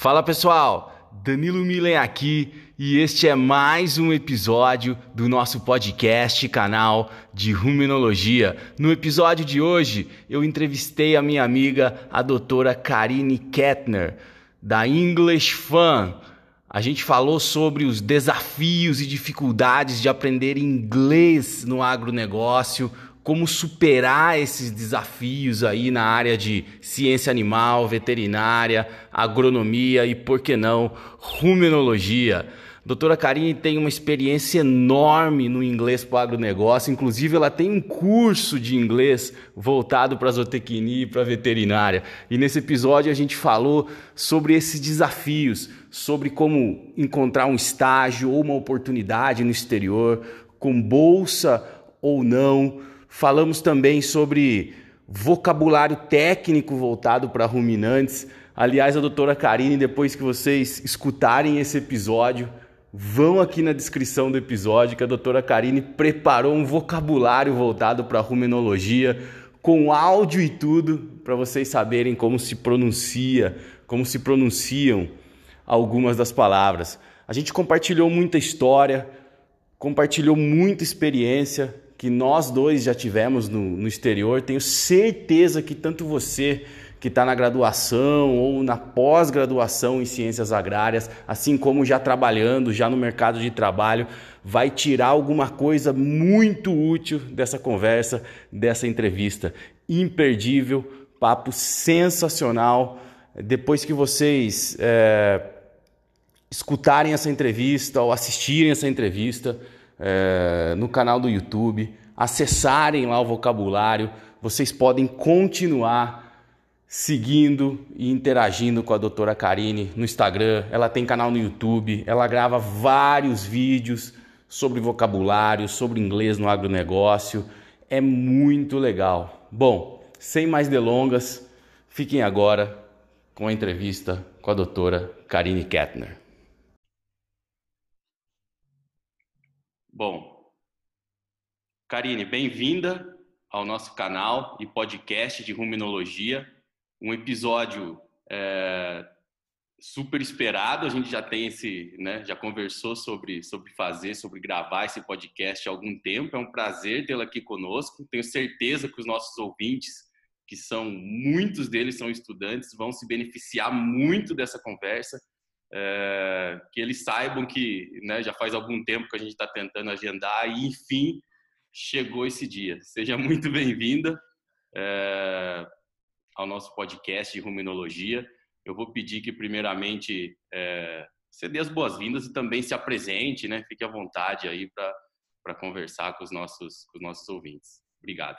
Fala pessoal, Danilo Milen aqui e este é mais um episódio do nosso podcast canal de Ruminologia. No episódio de hoje eu entrevistei a minha amiga, a doutora Karine Kettner, da English Fun. A gente falou sobre os desafios e dificuldades de aprender inglês no agronegócio, como superar esses desafios aí na área de ciência animal, veterinária, agronomia e, por que não, ruminologia. Doutora Karine tem uma experiência enorme no inglês para o agronegócio, inclusive ela tem um curso de inglês voltado para a zootecnia e para a veterinária. E nesse episódio a gente falou sobre esses desafios, sobre como encontrar um estágio ou uma oportunidade no exterior, com bolsa ou não, Falamos também sobre vocabulário técnico voltado para ruminantes. Aliás, a doutora Karine, depois que vocês escutarem esse episódio, vão aqui na descrição do episódio que a doutora Karine preparou um vocabulário voltado para ruminologia, com áudio e tudo, para vocês saberem como se pronuncia, como se pronunciam algumas das palavras. A gente compartilhou muita história, compartilhou muita experiência, que nós dois já tivemos no, no exterior. Tenho certeza que tanto você que está na graduação ou na pós-graduação em ciências agrárias, assim como já trabalhando, já no mercado de trabalho, vai tirar alguma coisa muito útil dessa conversa, dessa entrevista. Imperdível, papo sensacional. Depois que vocês é, escutarem essa entrevista ou assistirem essa entrevista, é, no canal do YouTube, acessarem lá o vocabulário, vocês podem continuar seguindo e interagindo com a doutora Karine no Instagram. Ela tem canal no YouTube, ela grava vários vídeos sobre vocabulário, sobre inglês no agronegócio. É muito legal. Bom, sem mais delongas, fiquem agora com a entrevista com a doutora Karine Kettner. Bom, Karine, bem-vinda ao nosso canal e podcast de Ruminologia. Um episódio é, super esperado. A gente já tem esse, né, já conversou sobre, sobre fazer, sobre gravar esse podcast há algum tempo. É um prazer tê-la aqui conosco. Tenho certeza que os nossos ouvintes, que são muitos deles são estudantes, vão se beneficiar muito dessa conversa é, que eles saibam que né, já faz algum tempo que a gente está tentando agendar e, enfim, chegou esse dia. Seja muito bem-vinda é, ao nosso podcast de Ruminologia. Eu vou pedir que, primeiramente, é, você dê as boas-vindas e também se apresente, né? Fique à vontade aí para conversar com os, nossos, com os nossos ouvintes. Obrigado.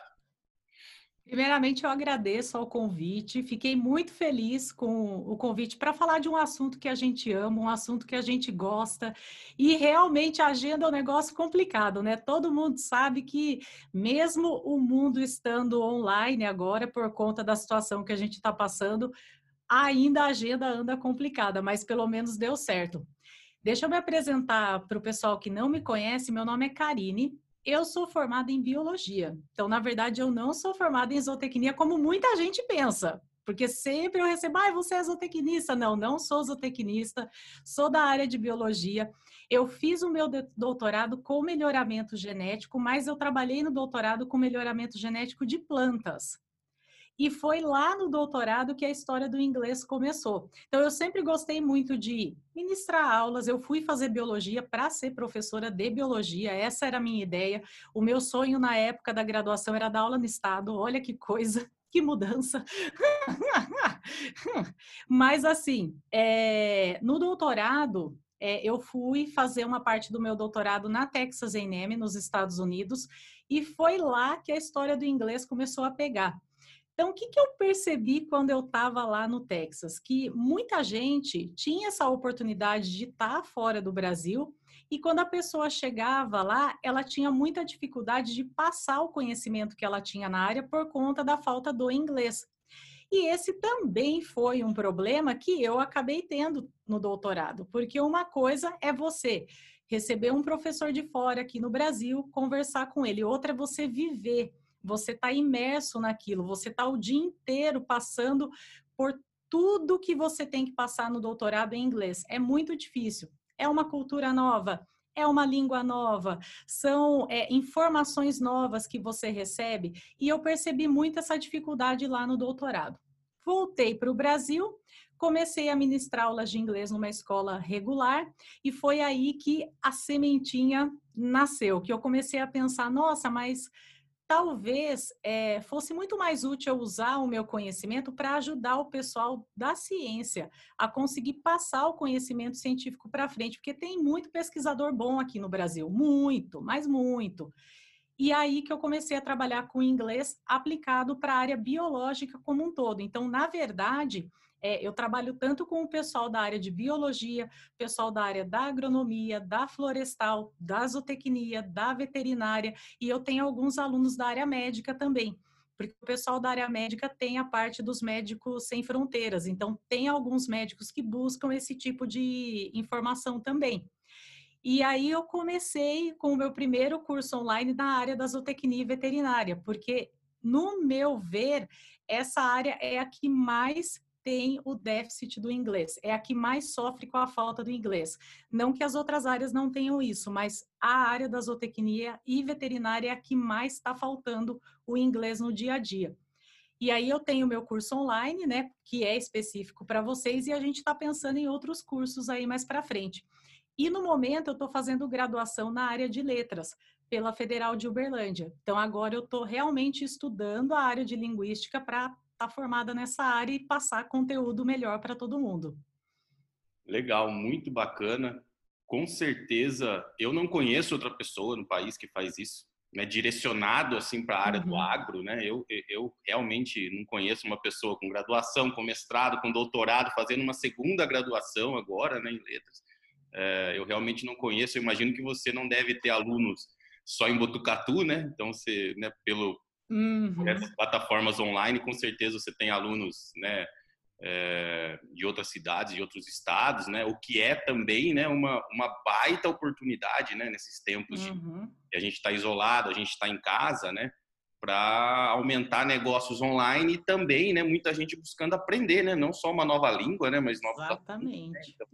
Primeiramente, eu agradeço ao convite. Fiquei muito feliz com o convite para falar de um assunto que a gente ama, um assunto que a gente gosta. E realmente a agenda é um negócio complicado, né? Todo mundo sabe que, mesmo o mundo estando online agora, por conta da situação que a gente está passando, ainda a agenda anda complicada, mas pelo menos deu certo. Deixa eu me apresentar para o pessoal que não me conhece. Meu nome é Karine, eu sou formada em biologia. Então, na verdade, eu não sou formada em zootecnia como muita gente pensa. Porque sempre eu recebo, ah, você é zootecnista. Não, não sou zootecnista, sou da área de biologia. Eu fiz o meu doutorado com melhoramento genético, mas eu trabalhei no doutorado com melhoramento genético de plantas. E foi lá no doutorado que a história do inglês começou. Então, eu sempre gostei muito de ministrar aulas. Eu fui fazer biologia para ser professora de biologia, essa era a minha ideia. O meu sonho na época da graduação era dar aula no estado. Olha que coisa, que mudança. Mas, assim, é, no doutorado, é, eu fui fazer uma parte do meu doutorado na Texas A&M, nos Estados Unidos, e foi lá que a história do inglês começou a pegar. Então, o que, que eu percebi quando eu estava lá no Texas? Que muita gente tinha essa oportunidade de estar tá fora do Brasil e quando a pessoa chegava lá, ela tinha muita dificuldade de passar o conhecimento que ela tinha na área por conta da falta do inglês. E esse também foi um problema que eu acabei tendo no doutorado, porque uma coisa é você receber um professor de fora aqui no Brasil, conversar com ele, outra é você viver você está imerso naquilo, você está o dia inteiro passando por tudo que você tem que passar no doutorado em inglês. É muito difícil. É uma cultura nova, é uma língua nova, são é, informações novas que você recebe, e eu percebi muito essa dificuldade lá no doutorado. Voltei para o Brasil, comecei a ministrar aulas de inglês numa escola regular, e foi aí que a sementinha nasceu, que eu comecei a pensar, nossa, mas talvez é, fosse muito mais útil usar o meu conhecimento para ajudar o pessoal da ciência a conseguir passar o conhecimento científico para frente, porque tem muito pesquisador bom aqui no Brasil, muito, mas muito. E aí que eu comecei a trabalhar com inglês aplicado para a área biológica como um todo. Então, na verdade, é, eu trabalho tanto com o pessoal da área de biologia, pessoal da área da agronomia, da florestal, da zootecnia, da veterinária, e eu tenho alguns alunos da área médica também porque o pessoal da área médica tem a parte dos médicos sem fronteiras, então tem alguns médicos que buscam esse tipo de informação também. E aí eu comecei com o meu primeiro curso online na área da zootecnia veterinária, porque no meu ver, essa área é a que mais tem o déficit do inglês, é a que mais sofre com a falta do inglês. Não que as outras áreas não tenham isso, mas a área da zootecnia e veterinária é a que mais está faltando o inglês no dia a dia. E aí eu tenho meu curso online, né, que é específico para vocês, e a gente está pensando em outros cursos aí mais para frente. E no momento eu estou fazendo graduação na área de letras pela Federal de Uberlândia. Então agora eu estou realmente estudando a área de linguística para estar tá formada nessa área e passar conteúdo melhor para todo mundo. Legal, muito bacana. Com certeza, eu não conheço outra pessoa no país que faz isso, né, direcionado assim para a área uhum. do agro, né? Eu, eu realmente não conheço uma pessoa com graduação, com mestrado, com doutorado, fazendo uma segunda graduação agora, né, em letras. É, eu realmente não conheço. Eu imagino que você não deve ter alunos só em Botucatu, né? Então, você, né, pelo, Uhum. Essas plataformas online, com certeza você tem alunos, né, é, de outras cidades, de outros estados, né, o que é também, né, uma, uma baita oportunidade, né, nesses tempos uhum. de, que a gente está isolado, a gente está em casa, né, para aumentar negócios online e também, né, muita gente buscando aprender, né, não só uma nova língua, né, mas novos Exatamente. né? então,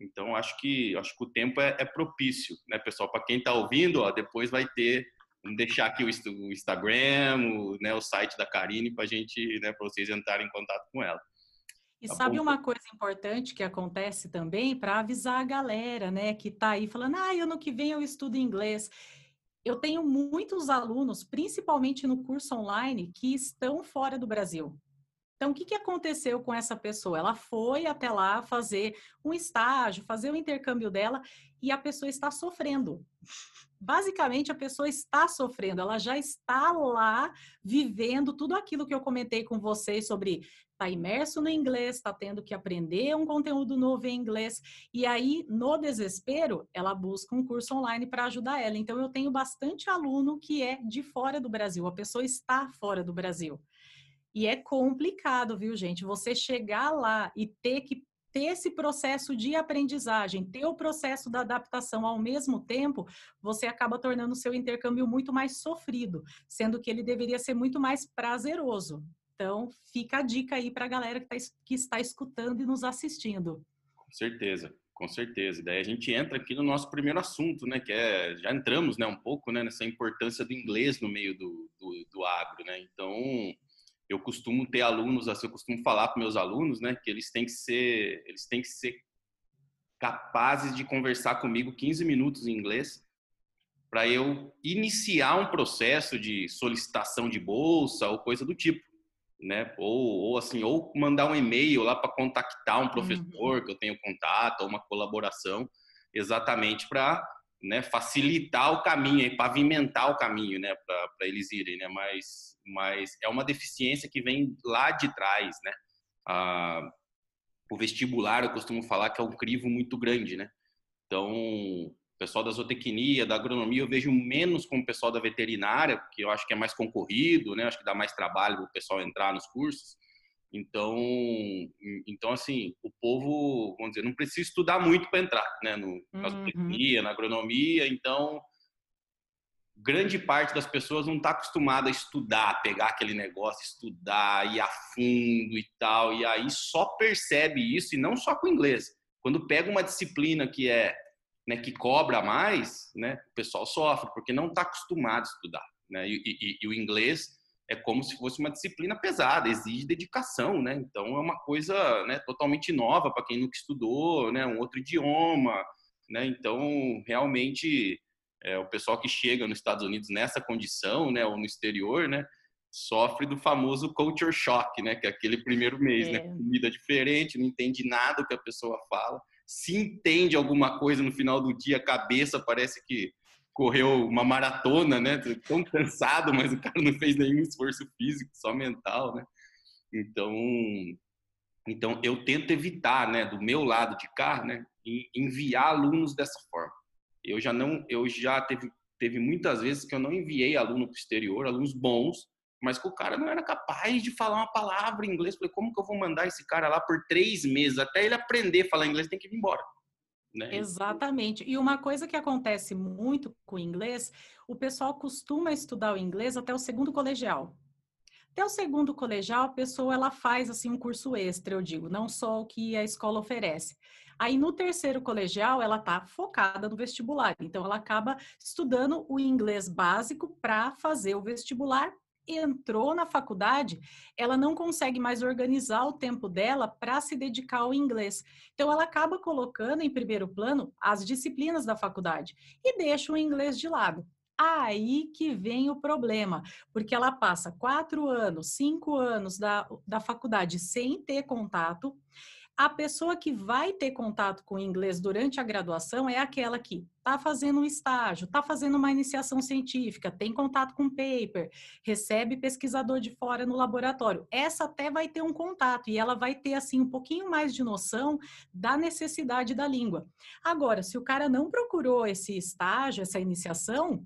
então, acho que acho que o tempo é, é propício, né, pessoal? Para quem está ouvindo, ó, depois vai ter deixar aqui o Instagram, o, né, o site da Karine para gente, né, para vocês entrarem em contato com ela. E tá sabe bom? uma coisa importante que acontece também para avisar a galera, né, que está aí falando, ah, ano que vem eu estudo inglês. Eu tenho muitos alunos, principalmente no curso online, que estão fora do Brasil. Então, o que, que aconteceu com essa pessoa? Ela foi até lá fazer um estágio, fazer o intercâmbio dela, e a pessoa está sofrendo basicamente a pessoa está sofrendo, ela já está lá vivendo tudo aquilo que eu comentei com vocês sobre está imerso no inglês, está tendo que aprender um conteúdo novo em inglês, e aí, no desespero, ela busca um curso online para ajudar ela. Então, eu tenho bastante aluno que é de fora do Brasil, a pessoa está fora do Brasil. E é complicado, viu, gente? Você chegar lá e ter que ter esse processo de aprendizagem, ter o processo da adaptação ao mesmo tempo, você acaba tornando o seu intercâmbio muito mais sofrido, sendo que ele deveria ser muito mais prazeroso. Então, fica a dica aí para a galera que, tá, que está escutando e nos assistindo. Com certeza, com certeza. Daí a gente entra aqui no nosso primeiro assunto, né? Que é, já entramos, né, um pouco, né, nessa importância do inglês no meio do, do, do agro, né? Então, eu costumo ter alunos, assim, eu costumo falar para meus alunos, né, que eles têm que ser, eles têm que ser capazes de conversar comigo 15 minutos em inglês para eu iniciar um processo de solicitação de bolsa ou coisa do tipo, né? Ou, ou assim, ou mandar um e-mail lá para contactar um professor uhum. que eu tenho contato, ou uma colaboração, exatamente para né, facilitar o caminho, e pavimentar o caminho, né, para eles irem, né, mas, mas é uma deficiência que vem lá de trás, né, ah, o vestibular eu costumo falar que é um crivo muito grande, né, então o pessoal da zootecnia, da agronomia eu vejo menos com o pessoal da veterinária, que eu acho que é mais concorrido, né, acho que dá mais trabalho para o pessoal entrar nos cursos, então, então assim, o povo, vamos dizer, não precisa estudar muito para entrar, né? No, na uhum. na agronomia, então grande parte das pessoas não está acostumada a estudar, pegar aquele negócio, estudar, ir a fundo e tal, e aí só percebe isso, e não só com inglês. Quando pega uma disciplina que é, né, que cobra mais, né, o pessoal sofre, porque não está acostumado a estudar. Né, e, e, e o inglês é como se fosse uma disciplina pesada, exige dedicação, né? Então é uma coisa né, totalmente nova para quem nunca estudou, né? Um outro idioma, né? Então realmente é, o pessoal que chega nos Estados Unidos nessa condição, né, ou no exterior, né, sofre do famoso culture shock, né, que é aquele primeiro mês, né, é. né, comida diferente, não entende nada do que a pessoa fala, se entende alguma coisa no final do dia, a cabeça parece que correu uma maratona, né? Tão cansado, mas o cara não fez nenhum esforço físico, só mental, né? Então, então eu tento evitar, né, do meu lado de cá, né, enviar alunos dessa forma. Eu já não, eu já teve teve muitas vezes que eu não enviei aluno para o exterior, alunos bons, mas que o cara não era capaz de falar uma palavra em inglês. Falei, como que eu vou mandar esse cara lá por três meses até ele aprender a falar inglês? Tem que ir embora. Né? Exatamente. E uma coisa que acontece muito com o inglês, o pessoal costuma estudar o inglês até o segundo colegial. Até o segundo colegial, a pessoa ela faz assim um curso extra, eu digo, não só o que a escola oferece. Aí no terceiro colegial, ela está focada no vestibular. Então ela acaba estudando o inglês básico para fazer o vestibular entrou na faculdade, ela não consegue mais organizar o tempo dela para se dedicar ao inglês. Então, ela acaba colocando em primeiro plano as disciplinas da faculdade e deixa o inglês de lado. Aí que vem o problema, porque ela passa quatro anos, cinco anos da, da faculdade sem ter contato a pessoa que vai ter contato com o inglês durante a graduação é aquela que está fazendo um estágio, está fazendo uma iniciação científica, tem contato com paper, recebe pesquisador de fora no laboratório. Essa até vai ter um contato e ela vai ter assim um pouquinho mais de noção da necessidade da língua. Agora, se o cara não procurou esse estágio, essa iniciação,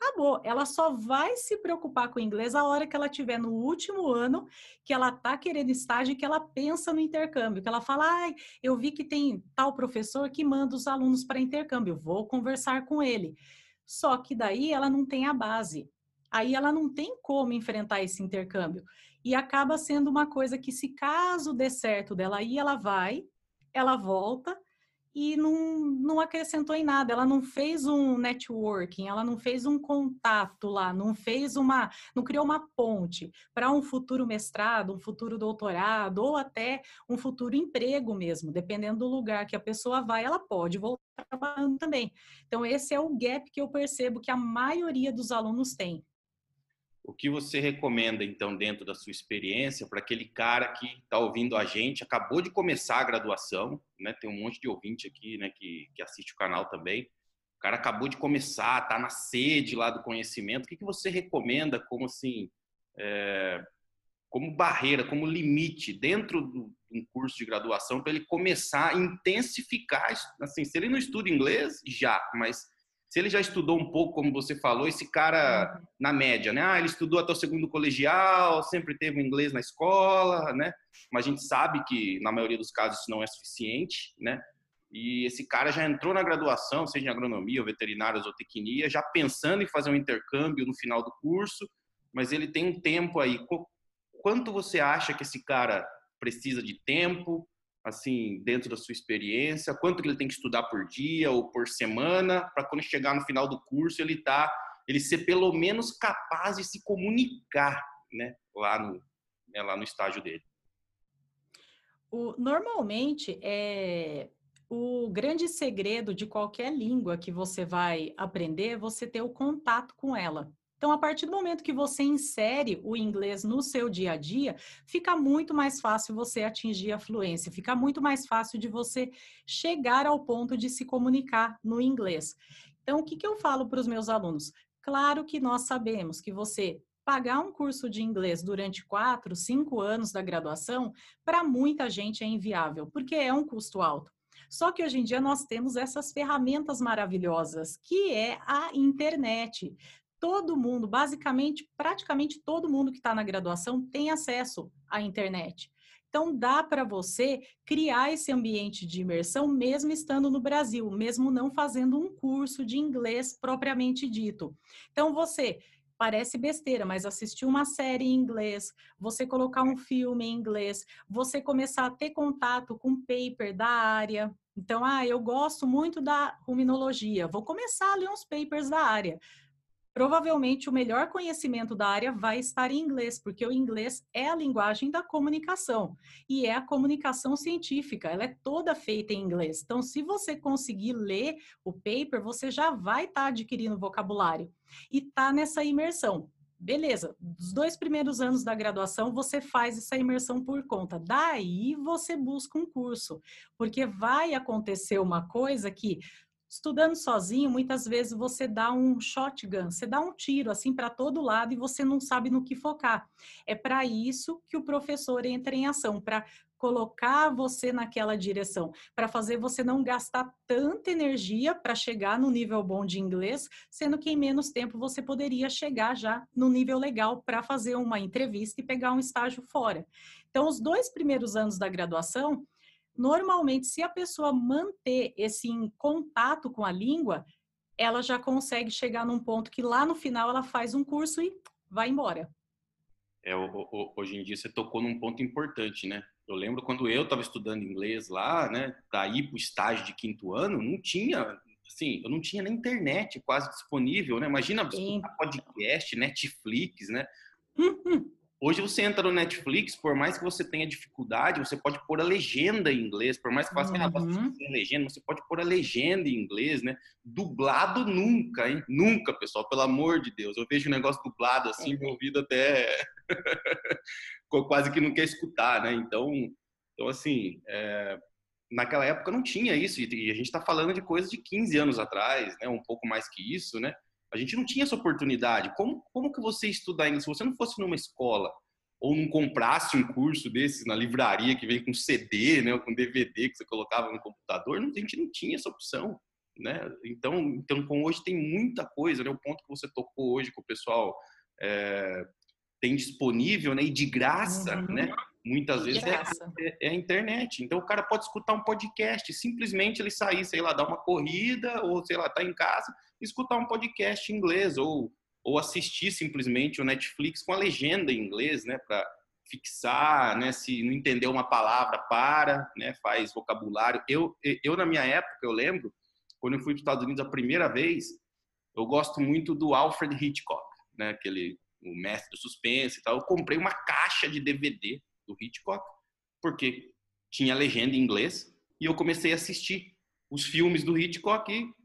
acabou. Ela só vai se preocupar com o inglês a hora que ela tiver no último ano, que ela tá querendo estágio, que ela pensa no intercâmbio, que ela fala, ai, eu vi que tem tal professor que manda os alunos para intercâmbio, vou conversar com ele. Só que daí ela não tem a base. Aí ela não tem como enfrentar esse intercâmbio. E acaba sendo uma coisa que, se caso dê certo dela ir, ela vai, ela volta, e não, não acrescentou em nada. Ela não fez um networking, ela não fez um contato lá, não fez uma, não criou uma ponte para um futuro mestrado, um futuro doutorado ou até um futuro emprego mesmo, dependendo do lugar que a pessoa vai, ela pode voltar trabalhando também. Então esse é o gap que eu percebo que a maioria dos alunos tem. O que você recomenda, então, dentro da sua experiência, para aquele cara que está ouvindo a gente, acabou de começar a graduação, né? Tem um monte de ouvinte aqui, né, que, que assiste o canal também. O cara acabou de começar, está na sede lá do conhecimento. O que, que você recomenda como, assim, é, como barreira, como limite dentro de um curso de graduação para ele começar a intensificar, assim, se ele não estuda inglês, já, mas se ele já estudou um pouco, como você falou, esse cara uhum. na média, né? Ah, ele estudou até o segundo colegial, sempre teve inglês na escola, né? Mas a gente sabe que na maioria dos casos isso não é suficiente, né? E esse cara já entrou na graduação, seja em agronomia ou veterinária ou tecnia, já pensando em fazer um intercâmbio no final do curso, mas ele tem um tempo aí. Quanto você acha que esse cara precisa de tempo? Assim, dentro da sua experiência? Quanto que ele tem que estudar por dia ou por semana para quando chegar no final do curso ele tá, ele ser pelo menos capaz de se comunicar, né, lá no, né, lá no estágio dele? O, normalmente é o grande segredo de qualquer língua que você vai aprender é você ter o contato com ela. Então, a partir do momento que você insere o inglês no seu dia a dia, fica muito mais fácil você atingir a fluência, fica muito mais fácil de você chegar ao ponto de se comunicar no inglês. Então, o que, que eu falo para os meus alunos? Claro que nós sabemos que você pagar um curso de inglês durante quatro, cinco anos da graduação, para muita gente é inviável, porque é um custo alto. Só que hoje em dia nós temos essas ferramentas maravilhosas, que é a internet todo mundo, basicamente, praticamente todo mundo que está na graduação tem acesso à internet. Então, dá para você criar esse ambiente de imersão mesmo estando no Brasil, mesmo não fazendo um curso de inglês propriamente dito. Então, você parece besteira, mas assistir uma série em inglês, você colocar um filme em inglês, você começar a ter contato com paper da área. Então, ah, eu gosto muito da ruminologia, vou começar a ler uns papers da área provavelmente o melhor conhecimento da área vai estar em inglês, porque o inglês é a linguagem da comunicação e é a comunicação científica, ela é toda feita em inglês. Então, se você conseguir ler o paper, você já vai estar tá adquirindo vocabulário e está nessa imersão. Beleza, dos dois primeiros anos da graduação, você faz essa imersão por conta. Daí você busca um curso, porque vai acontecer uma coisa que Estudando sozinho, muitas vezes você dá um shotgun, você dá um tiro assim para todo lado e você não sabe no que focar. É para isso que o professor entra em ação, para colocar você naquela direção, para fazer você não gastar tanta energia para chegar no nível bom de inglês, sendo que em menos tempo você poderia chegar já no nível legal para fazer uma entrevista e pegar um estágio fora. Então, os dois primeiros anos da graduação, Normalmente, se a pessoa manter esse contato com a língua, ela já consegue chegar num ponto que lá no final ela faz um curso e vai embora. É, hoje em dia você tocou num ponto importante, né? Eu lembro quando eu estava estudando inglês lá, né, ir para o estágio de quinto ano, não tinha, assim, eu não tinha nem internet quase disponível, né? Imagina podcast, Netflix, né? Uhum. Hoje você entra no Netflix, por mais que você tenha dificuldade, você pode pôr a legenda em inglês, por mais que faça uhum. ah, legenda, você pode pôr a legenda em inglês, né? Dublado nunca, hein? Nunca, pessoal, pelo amor de Deus. Eu vejo um negócio dublado assim, meu ouvido até quase que não quer escutar, né? Então, então assim, é... naquela época não tinha isso, e a gente está falando de coisas de 15 anos atrás, né? Um pouco mais que isso, né? A gente não tinha essa oportunidade. Como, como que você estudar inglês? Se você não fosse numa escola ou não comprasse um curso desses na livraria que vem com CD, né, ou com DVD que você colocava no computador, a gente não tinha essa opção, né? Então, então com hoje tem muita coisa, né? O ponto que você tocou hoje que o pessoal é, tem disponível, né? E de graça, uhum. né? Muitas vezes é, é, é, a internet. Então o cara pode escutar um podcast, simplesmente ele sair, sei lá, dar uma corrida ou sei lá, tá em casa escutar um podcast em inglês ou, ou assistir simplesmente o Netflix com a legenda em inglês, né, para fixar, né, se não entender uma palavra, para, né, faz vocabulário. Eu, eu na minha época, eu lembro, quando eu fui para os Estados Unidos a primeira vez, eu gosto muito do Alfred Hitchcock, né, aquele o mestre do suspense e tal. Eu comprei uma caixa de DVD do Hitchcock porque tinha legenda em inglês e eu comecei a assistir os filmes do Hitchcock e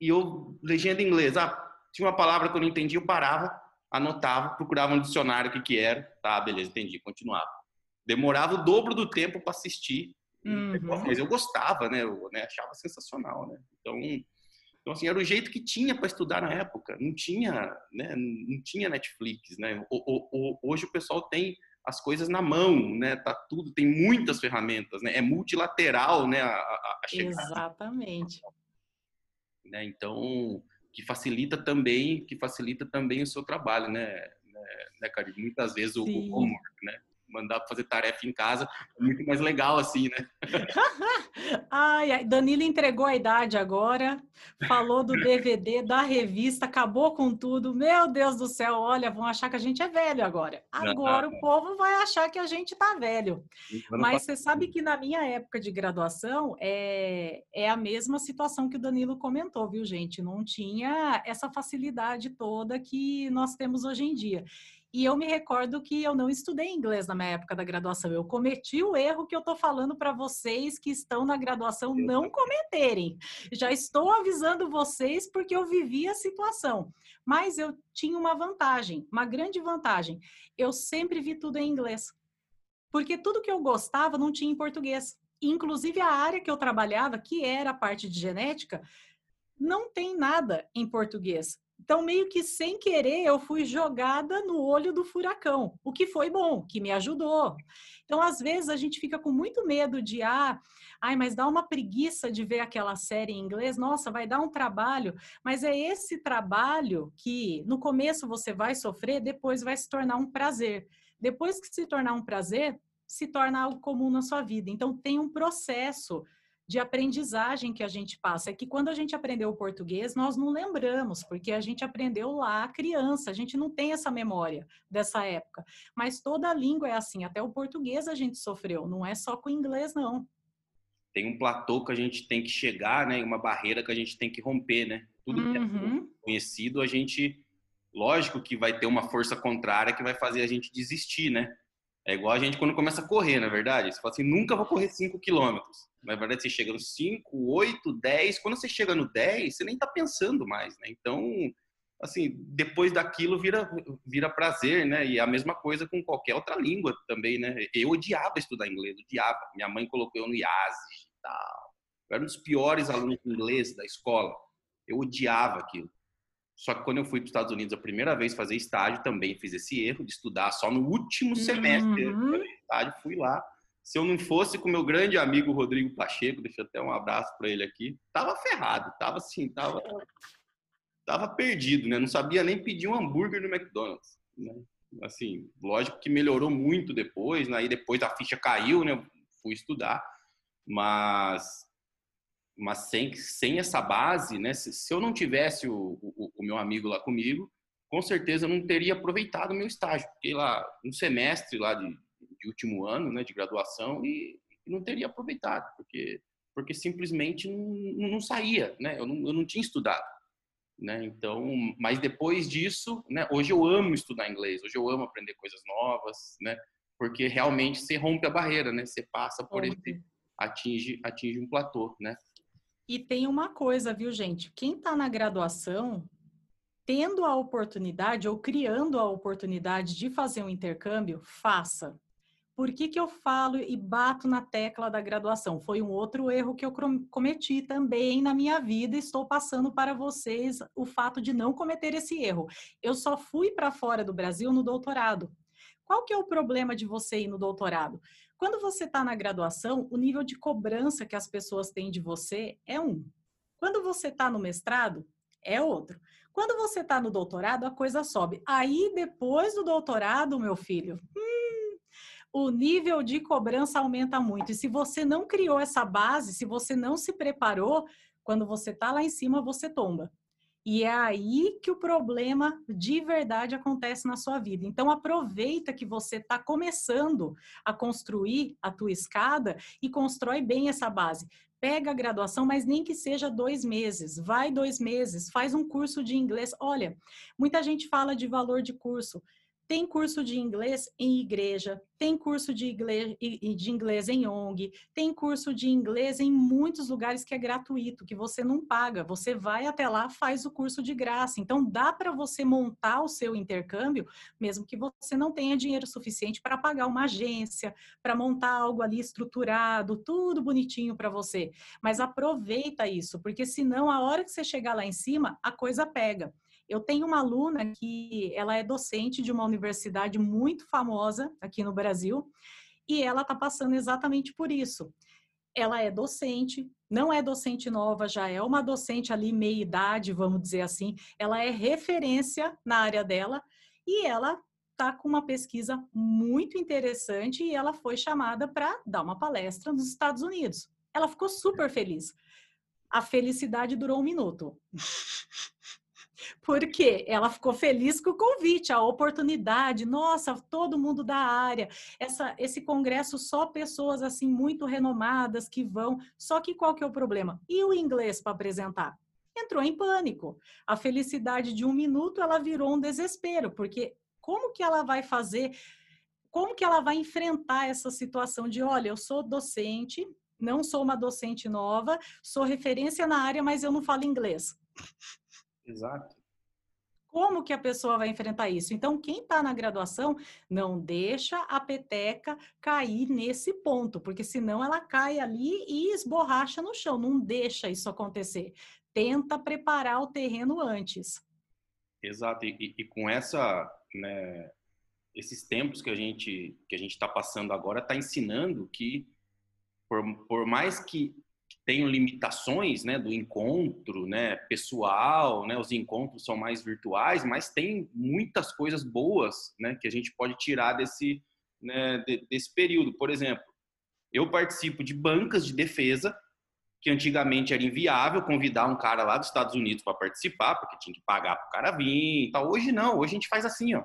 e eu, legenda em inglês, ah, tinha uma palavra que eu não entendi, eu parava, anotava, procurava um dicionário o que que era, tá, beleza, entendi, continuava. Demorava o dobro do tempo para assistir, uhum. mas eu gostava, né, eu né, achava sensacional, né, então, então, assim, era o jeito que tinha para estudar na época, não tinha, né, não tinha Netflix, né, o, o, o, hoje o pessoal tem as coisas na mão, né, tá tudo, tem muitas ferramentas, né, é multilateral, né, a, a, a Exatamente. né? Então, que facilita também, que facilita também o seu trabalho, né, né, né Muitas vezes o, o homework, né? Mandar fazer tarefa em casa é muito mais legal assim, né? ai, Danilo entregou a idade agora, falou do DVD, da revista, acabou com tudo. Meu Deus do céu, olha, vão achar que a gente é velho agora. Agora o povo vai achar que a gente tá velho. Mas você sabe que na minha época de graduação é, é a mesma situação que o Danilo comentou, viu, gente? Não tinha essa facilidade toda que nós temos hoje em dia. E eu me recordo que eu não estudei inglês na minha época da graduação. Eu cometi o erro que eu estou falando para vocês que estão na graduação não cometerem. Já estou avisando vocês porque eu vivi a situação. Mas eu tinha uma vantagem, uma grande vantagem. Eu sempre vi tudo em inglês. Porque tudo que eu gostava não tinha em português. Inclusive a área que eu trabalhava, que era a parte de genética, não tem nada em português. Então, meio que sem querer, eu fui jogada no olho do furacão, o que foi bom, que me ajudou. Então, às vezes, a gente fica com muito medo de, ah, ai, mas dá uma preguiça de ver aquela série em inglês, nossa, vai dar um trabalho. Mas é esse trabalho que, no começo, você vai sofrer, depois vai se tornar um prazer. Depois que se tornar um prazer, se torna algo comum na sua vida. Então, tem um processo de aprendizagem que a gente passa. É que quando a gente aprendeu o português, nós não lembramos, porque a gente aprendeu lá criança, a gente não tem essa memória dessa época. Mas toda a língua é assim, até o português a gente sofreu, não é só com o inglês, não. Tem um platô que a gente tem que chegar, né? Uma barreira que a gente tem que romper, né? Tudo que é uhum. conhecido, a gente. Lógico que vai ter uma força contrária que vai fazer a gente desistir, né? É igual a gente quando começa a correr, na é verdade. Você fala assim, nunca vou correr 5 quilômetros. Na verdade, você chega nos 5, 8, 10. Quando você chega no 10, você nem tá pensando mais, né? Então, assim, depois daquilo vira, vira prazer, né? E a mesma coisa com qualquer outra língua também, né? Eu odiava estudar inglês, odiava. Minha mãe colocou eu no IASE e tal. Eu era um dos piores alunos de inglês da escola. Eu odiava aquilo. Só que quando eu fui para os Estados Unidos a primeira vez fazer estágio, também fiz esse erro de estudar só no último semestre uhum. estágio, fui lá. Se eu não fosse com meu grande amigo Rodrigo Pacheco, deixa até um abraço para ele aqui, tava ferrado, tava assim, tava tava perdido, né? Não sabia nem pedir um hambúrguer no McDonald's, né? Assim, lógico que melhorou muito depois, né? aí depois a ficha caiu, né? Fui estudar, mas mas sem, sem essa base, né? Se, se eu não tivesse o, o, o, meu amigo lá comigo, com certeza eu não teria aproveitado o meu estágio. Fiquei lá um semestre lá de, de último ano, né, de graduação e, e, não teria aproveitado, porque porque simplesmente não, não saía, né? Eu não, eu não tinha estudado, né? Então, mas depois disso, né? Hoje eu amo estudar inglês, hoje eu amo aprender coisas novas, né? Porque realmente você rompe a barreira, né? Você passa por esse atinge atinge um platô, né? E tem uma coisa, viu, gente? Quem está na graduação, tendo a oportunidade ou criando a oportunidade de fazer um intercâmbio, faça. Por que, que eu falo e bato na tecla da graduação? Foi um outro erro que eu cometi também na minha vida. Estou passando para vocês o fato de não cometer esse erro. Eu só fui para fora do Brasil no doutorado. Qual que é o problema de você ir no doutorado? Quando você está na graduação, o nível de cobrança que as pessoas têm de você é um. Quando você está no mestrado, é outro. Quando você está no doutorado, a coisa sobe. Aí, depois do doutorado, meu filho, hum, o nível de cobrança aumenta muito. E se você não criou essa base, se você não se preparou, quando você está lá em cima, você tomba. E é aí que o problema de verdade acontece na sua vida. Então aproveita que você está começando a construir a tua escada e constrói bem essa base. Pega a graduação, mas nem que seja dois meses. Vai dois meses, faz um curso de inglês. Olha, muita gente fala de valor de curso. Tem curso de inglês em igreja, tem curso de inglês, de inglês em ONG, tem curso de inglês em muitos lugares que é gratuito, que você não paga. Você vai até lá, faz o curso de graça. Então, dá para você montar o seu intercâmbio, mesmo que você não tenha dinheiro suficiente para pagar uma agência, para montar algo ali estruturado, tudo bonitinho para você. Mas aproveita isso, porque senão, a hora que você chegar lá em cima, a coisa pega. Eu tenho uma aluna que ela é docente de uma universidade muito famosa aqui no Brasil e ela está passando exatamente por isso. Ela é docente, não é docente nova, já é uma docente ali meia idade, vamos dizer assim. Ela é referência na área dela e ela está com uma pesquisa muito interessante e ela foi chamada para dar uma palestra nos Estados Unidos. Ela ficou super feliz. A felicidade durou um minuto. porque ela ficou feliz com o convite, a oportunidade. Nossa, todo mundo da área. Essa, esse congresso só pessoas assim muito renomadas que vão. Só que qual que é o problema? E o inglês para apresentar? Entrou em pânico. A felicidade de um minuto ela virou um desespero, porque como que ela vai fazer? Como que ela vai enfrentar essa situação de, olha, eu sou docente, não sou uma docente nova, sou referência na área, mas eu não falo inglês. Exato. Como que a pessoa vai enfrentar isso? Então, quem está na graduação, não deixa a peteca cair nesse ponto, porque senão ela cai ali e esborracha no chão. Não deixa isso acontecer. Tenta preparar o terreno antes. Exato. E, e com essa, né, esses tempos que a gente que a gente está passando agora, está ensinando que por, por mais que tenho limitações, né, do encontro, né, pessoal, né, os encontros são mais virtuais, mas tem muitas coisas boas, né, que a gente pode tirar desse né, desse período. Por exemplo, eu participo de bancas de defesa, que antigamente era inviável convidar um cara lá dos Estados Unidos para participar, porque tinha que pagar para o cara vir e tal. Hoje não, hoje a gente faz assim, ó.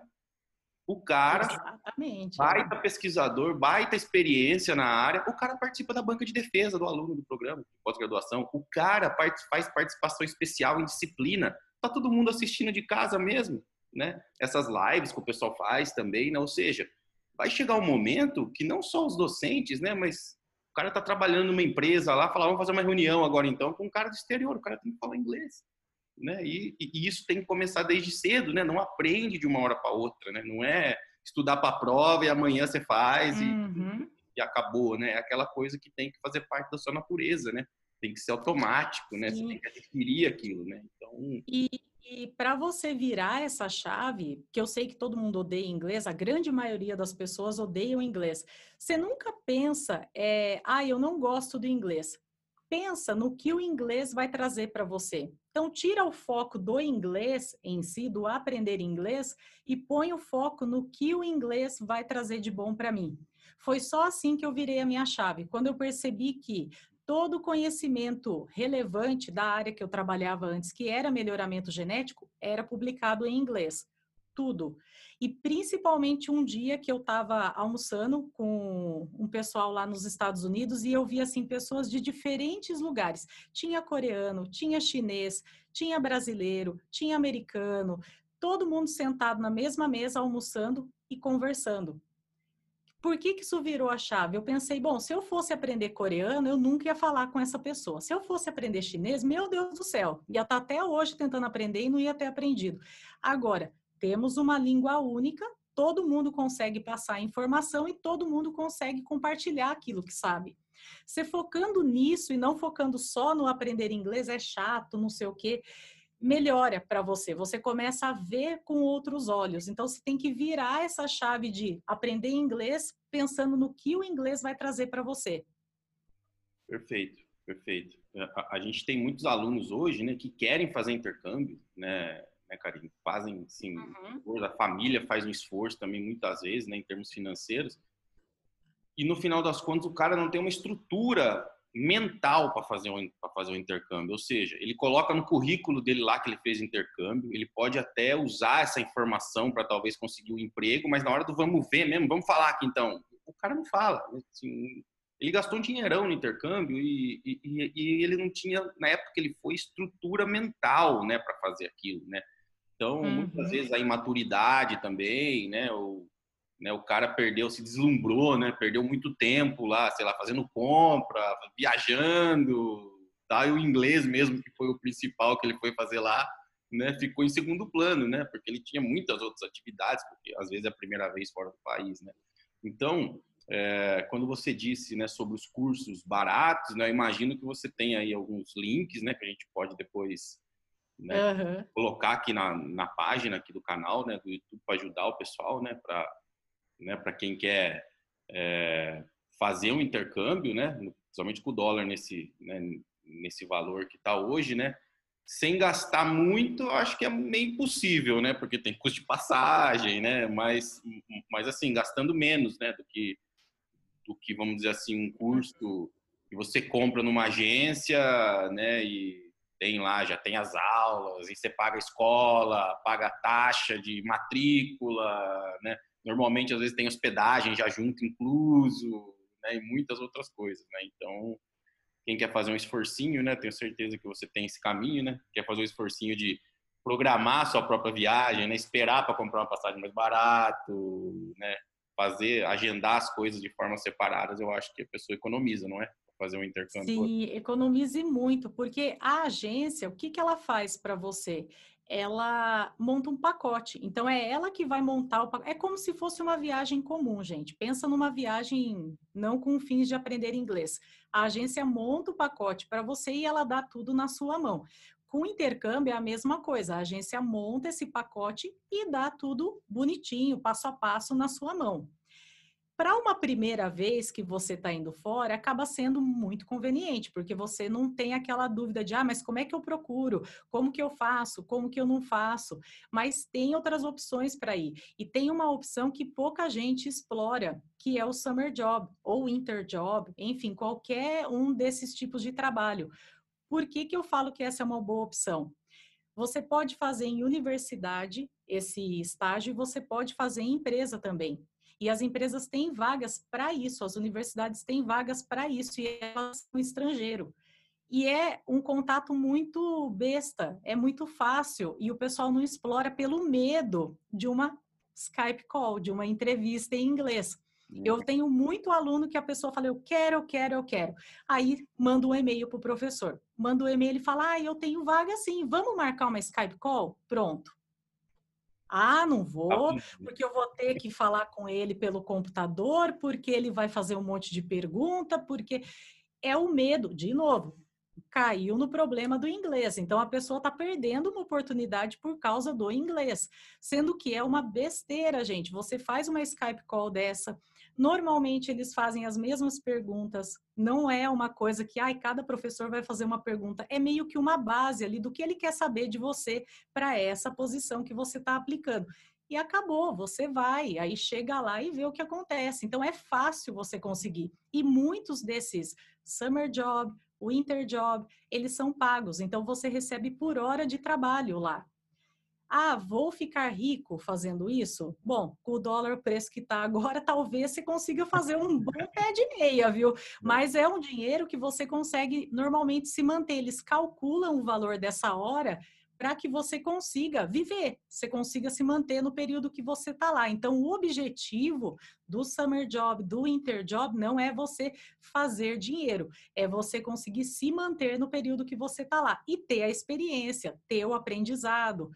O cara, Exatamente. baita pesquisador, baita experiência na área, o cara participa da banca de defesa do aluno do programa de pós-graduação. O cara faz participação especial em disciplina. Tá todo mundo assistindo de casa mesmo, né? Essas lives que o pessoal faz também, né? Ou seja, vai chegar um momento que não só os docentes, né? Mas o cara tá trabalhando numa empresa lá, falar, vamos fazer uma reunião agora então com um cara do exterior, o cara tem que falar inglês né? E, e, isso tem que começar desde cedo, né? Não aprende de uma hora para outra, né? Não é estudar para a prova e amanhã você faz uhum. e, e, acabou, né? É aquela coisa que tem que fazer parte da sua natureza, né? Tem que ser automático, né? Sim. Você tem que adquirir aquilo, né? Então. E, e para você virar essa chave, que eu sei que todo mundo odeia inglês, a grande maioria das pessoas odeiam inglês. Você nunca pensa, é, ah, eu não gosto do inglês pensa no que o inglês vai trazer para você. Então, tira o foco do inglês em si, do aprender inglês, e põe o foco no que o inglês vai trazer de bom para mim. Foi só assim que eu virei a minha chave. Quando eu percebi que todo conhecimento relevante da área que eu trabalhava antes, que era melhoramento genético, era publicado em inglês. Tudo. E principalmente um dia que eu estava almoçando com um pessoal lá nos Estados Unidos e eu vi assim pessoas de diferentes lugares. Tinha coreano, tinha chinês, tinha brasileiro, tinha americano, todo mundo sentado na mesma mesa almoçando e conversando. Por que, que isso virou a chave? Eu pensei, bom, se eu fosse aprender coreano, eu nunca ia falar com essa pessoa. Se eu fosse aprender chinês, meu Deus do céu, ia estar tá até hoje tentando aprender e não ia ter aprendido. Agora, temos uma língua única, todo mundo consegue passar informação e todo mundo consegue compartilhar aquilo que sabe. Você focando nisso e não focando só no aprender inglês é chato, não sei o quê, melhora para você. Você começa a ver com outros olhos. Então você tem que virar essa chave de aprender inglês pensando no que o inglês vai trazer para você. Perfeito, perfeito. A, a, gente tem muitos alunos hoje, né, que querem fazer intercâmbio, né? Né, Karine? Fazem, sim, uhum. a família faz um esforço também, muitas vezes, né, em termos financeiros. E no final das contas, o cara não tem uma estrutura mental para fazer um fazer um intercâmbio, ou seja, ele coloca no currículo dele lá que ele fez intercâmbio, ele pode até usar essa informação para talvez conseguir um emprego, mas na hora do vamos ver mesmo, vamos falar aqui então, o cara não fala, né? assim, ele gastou um dinheirão no intercâmbio e, e, e, ele não tinha na época que ele foi estrutura mental, né, para fazer aquilo, né? Então, uhum. muitas vezes a imaturidade também, né? O, né, o cara perdeu, se deslumbrou, né? Perdeu muito tempo lá, sei lá, fazendo compra, viajando, tá? E o inglês mesmo, que foi o principal que ele foi fazer lá, né? Ficou em segundo plano, né? Porque ele tinha muitas outras atividades, porque às vezes é a primeira vez fora do país, né? Então, é, quando você disse né, sobre os cursos baratos, né, eu imagino que você tem aí alguns links, né, que a gente pode depois né? Uhum. Colocar aqui na, na página aqui do canal, né, do YouTube para ajudar o pessoal, né, para né, para quem quer é, fazer um intercâmbio, né, principalmente com o dólar nesse né, nesse valor que está hoje, né, sem gastar muito, acho que é meio impossível, né, porque tem custo de passagem, né, mas mas assim gastando menos, né, do que do que vamos dizer assim um curso que você compra numa agência, né, e tem lá, já tem as aulas, e você paga escola, paga taxa de matrícula, né? Normalmente, às vezes, tem hospedagem já junto, incluso, né? E muitas outras coisas, né? Então, quem quer fazer um esforcinho, né? Tenho certeza que você tem esse caminho, né? Quer fazer um esforcinho de programar sua própria viagem, né? Esperar para comprar uma passagem mais barato, né? Fazer, agendar as coisas de forma separadas, eu acho que a pessoa economiza, não é? Fazer um intercâmbio? Sim, economize muito, porque a agência, o que, que ela faz para você? Ela monta um pacote. Então, é ela que vai montar o pacote. É como se fosse uma viagem comum, gente. Pensa numa viagem não com fins de aprender inglês. A agência monta o pacote para você e ela dá tudo na sua mão. Com intercâmbio é a mesma coisa. A agência monta esse pacote e dá tudo bonitinho, passo a passo na sua mão. Para uma primeira vez que você está indo fora, acaba sendo muito conveniente, porque você não tem aquela dúvida de, ah, mas como é que eu procuro? Como que eu faço? Como que eu não faço? Mas tem outras opções para ir. E tem uma opção que pouca gente explora, que é o summer job ou winter job, enfim, qualquer um desses tipos de trabalho. Por que, que eu falo que essa é uma boa opção? Você pode fazer em universidade esse estágio e você pode fazer em empresa também. E as empresas têm vagas para isso, as universidades têm vagas para isso, e elas são estrangeiro. E é um contato muito besta, é muito fácil, e o pessoal não explora pelo medo de uma Skype call, de uma entrevista em inglês. Eu uhum. tenho muito aluno que a pessoa fala, eu quero, eu quero, eu quero. Aí manda um e-mail para o professor. Manda um e-mail e fala, ah, eu tenho vaga sim, vamos marcar uma Skype call? Pronto. Ah, não vou, porque eu vou ter que falar com ele pelo computador, porque ele vai fazer um monte de pergunta, porque é o medo, de novo, caiu no problema do inglês. Então a pessoa está perdendo uma oportunidade por causa do inglês, sendo que é uma besteira, gente. Você faz uma Skype call dessa, Normalmente eles fazem as mesmas perguntas, não é uma coisa que ai, cada professor vai fazer uma pergunta, é meio que uma base ali do que ele quer saber de você para essa posição que você está aplicando. E acabou, você vai, aí chega lá e vê o que acontece. Então é fácil você conseguir. E muitos desses summer job, winter job, eles são pagos, então você recebe por hora de trabalho lá. Ah, vou ficar rico fazendo isso? Bom, com o dólar o preço que está agora, talvez você consiga fazer um bom pé de meia, viu? Mas é um dinheiro que você consegue normalmente se manter. Eles calculam o valor dessa hora para que você consiga viver, você consiga se manter no período que você está lá. Então, o objetivo do summer job, do winter job, não é você fazer dinheiro, é você conseguir se manter no período que você está lá e ter a experiência, ter o aprendizado.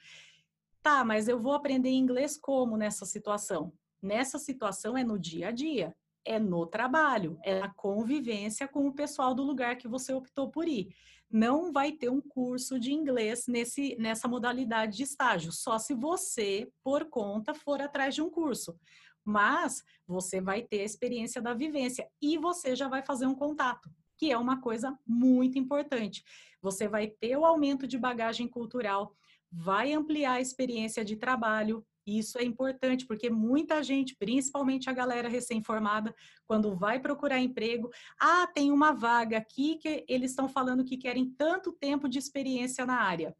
Tá, mas eu vou aprender inglês como nessa situação? Nessa situação é no dia a dia, é no trabalho, é na convivência com o pessoal do lugar que você optou por ir. Não vai ter um curso de inglês nesse, nessa modalidade de estágio, só se você, por conta, for atrás de um curso. Mas você vai ter a experiência da vivência e você já vai fazer um contato, que é uma coisa muito importante. Você vai ter o aumento de bagagem cultural, vai ampliar a experiência de trabalho. Isso é importante, porque muita gente, principalmente a galera recém-formada, quando vai procurar emprego, ah, tem uma vaga aqui que eles estão falando que querem tanto tempo de experiência na área.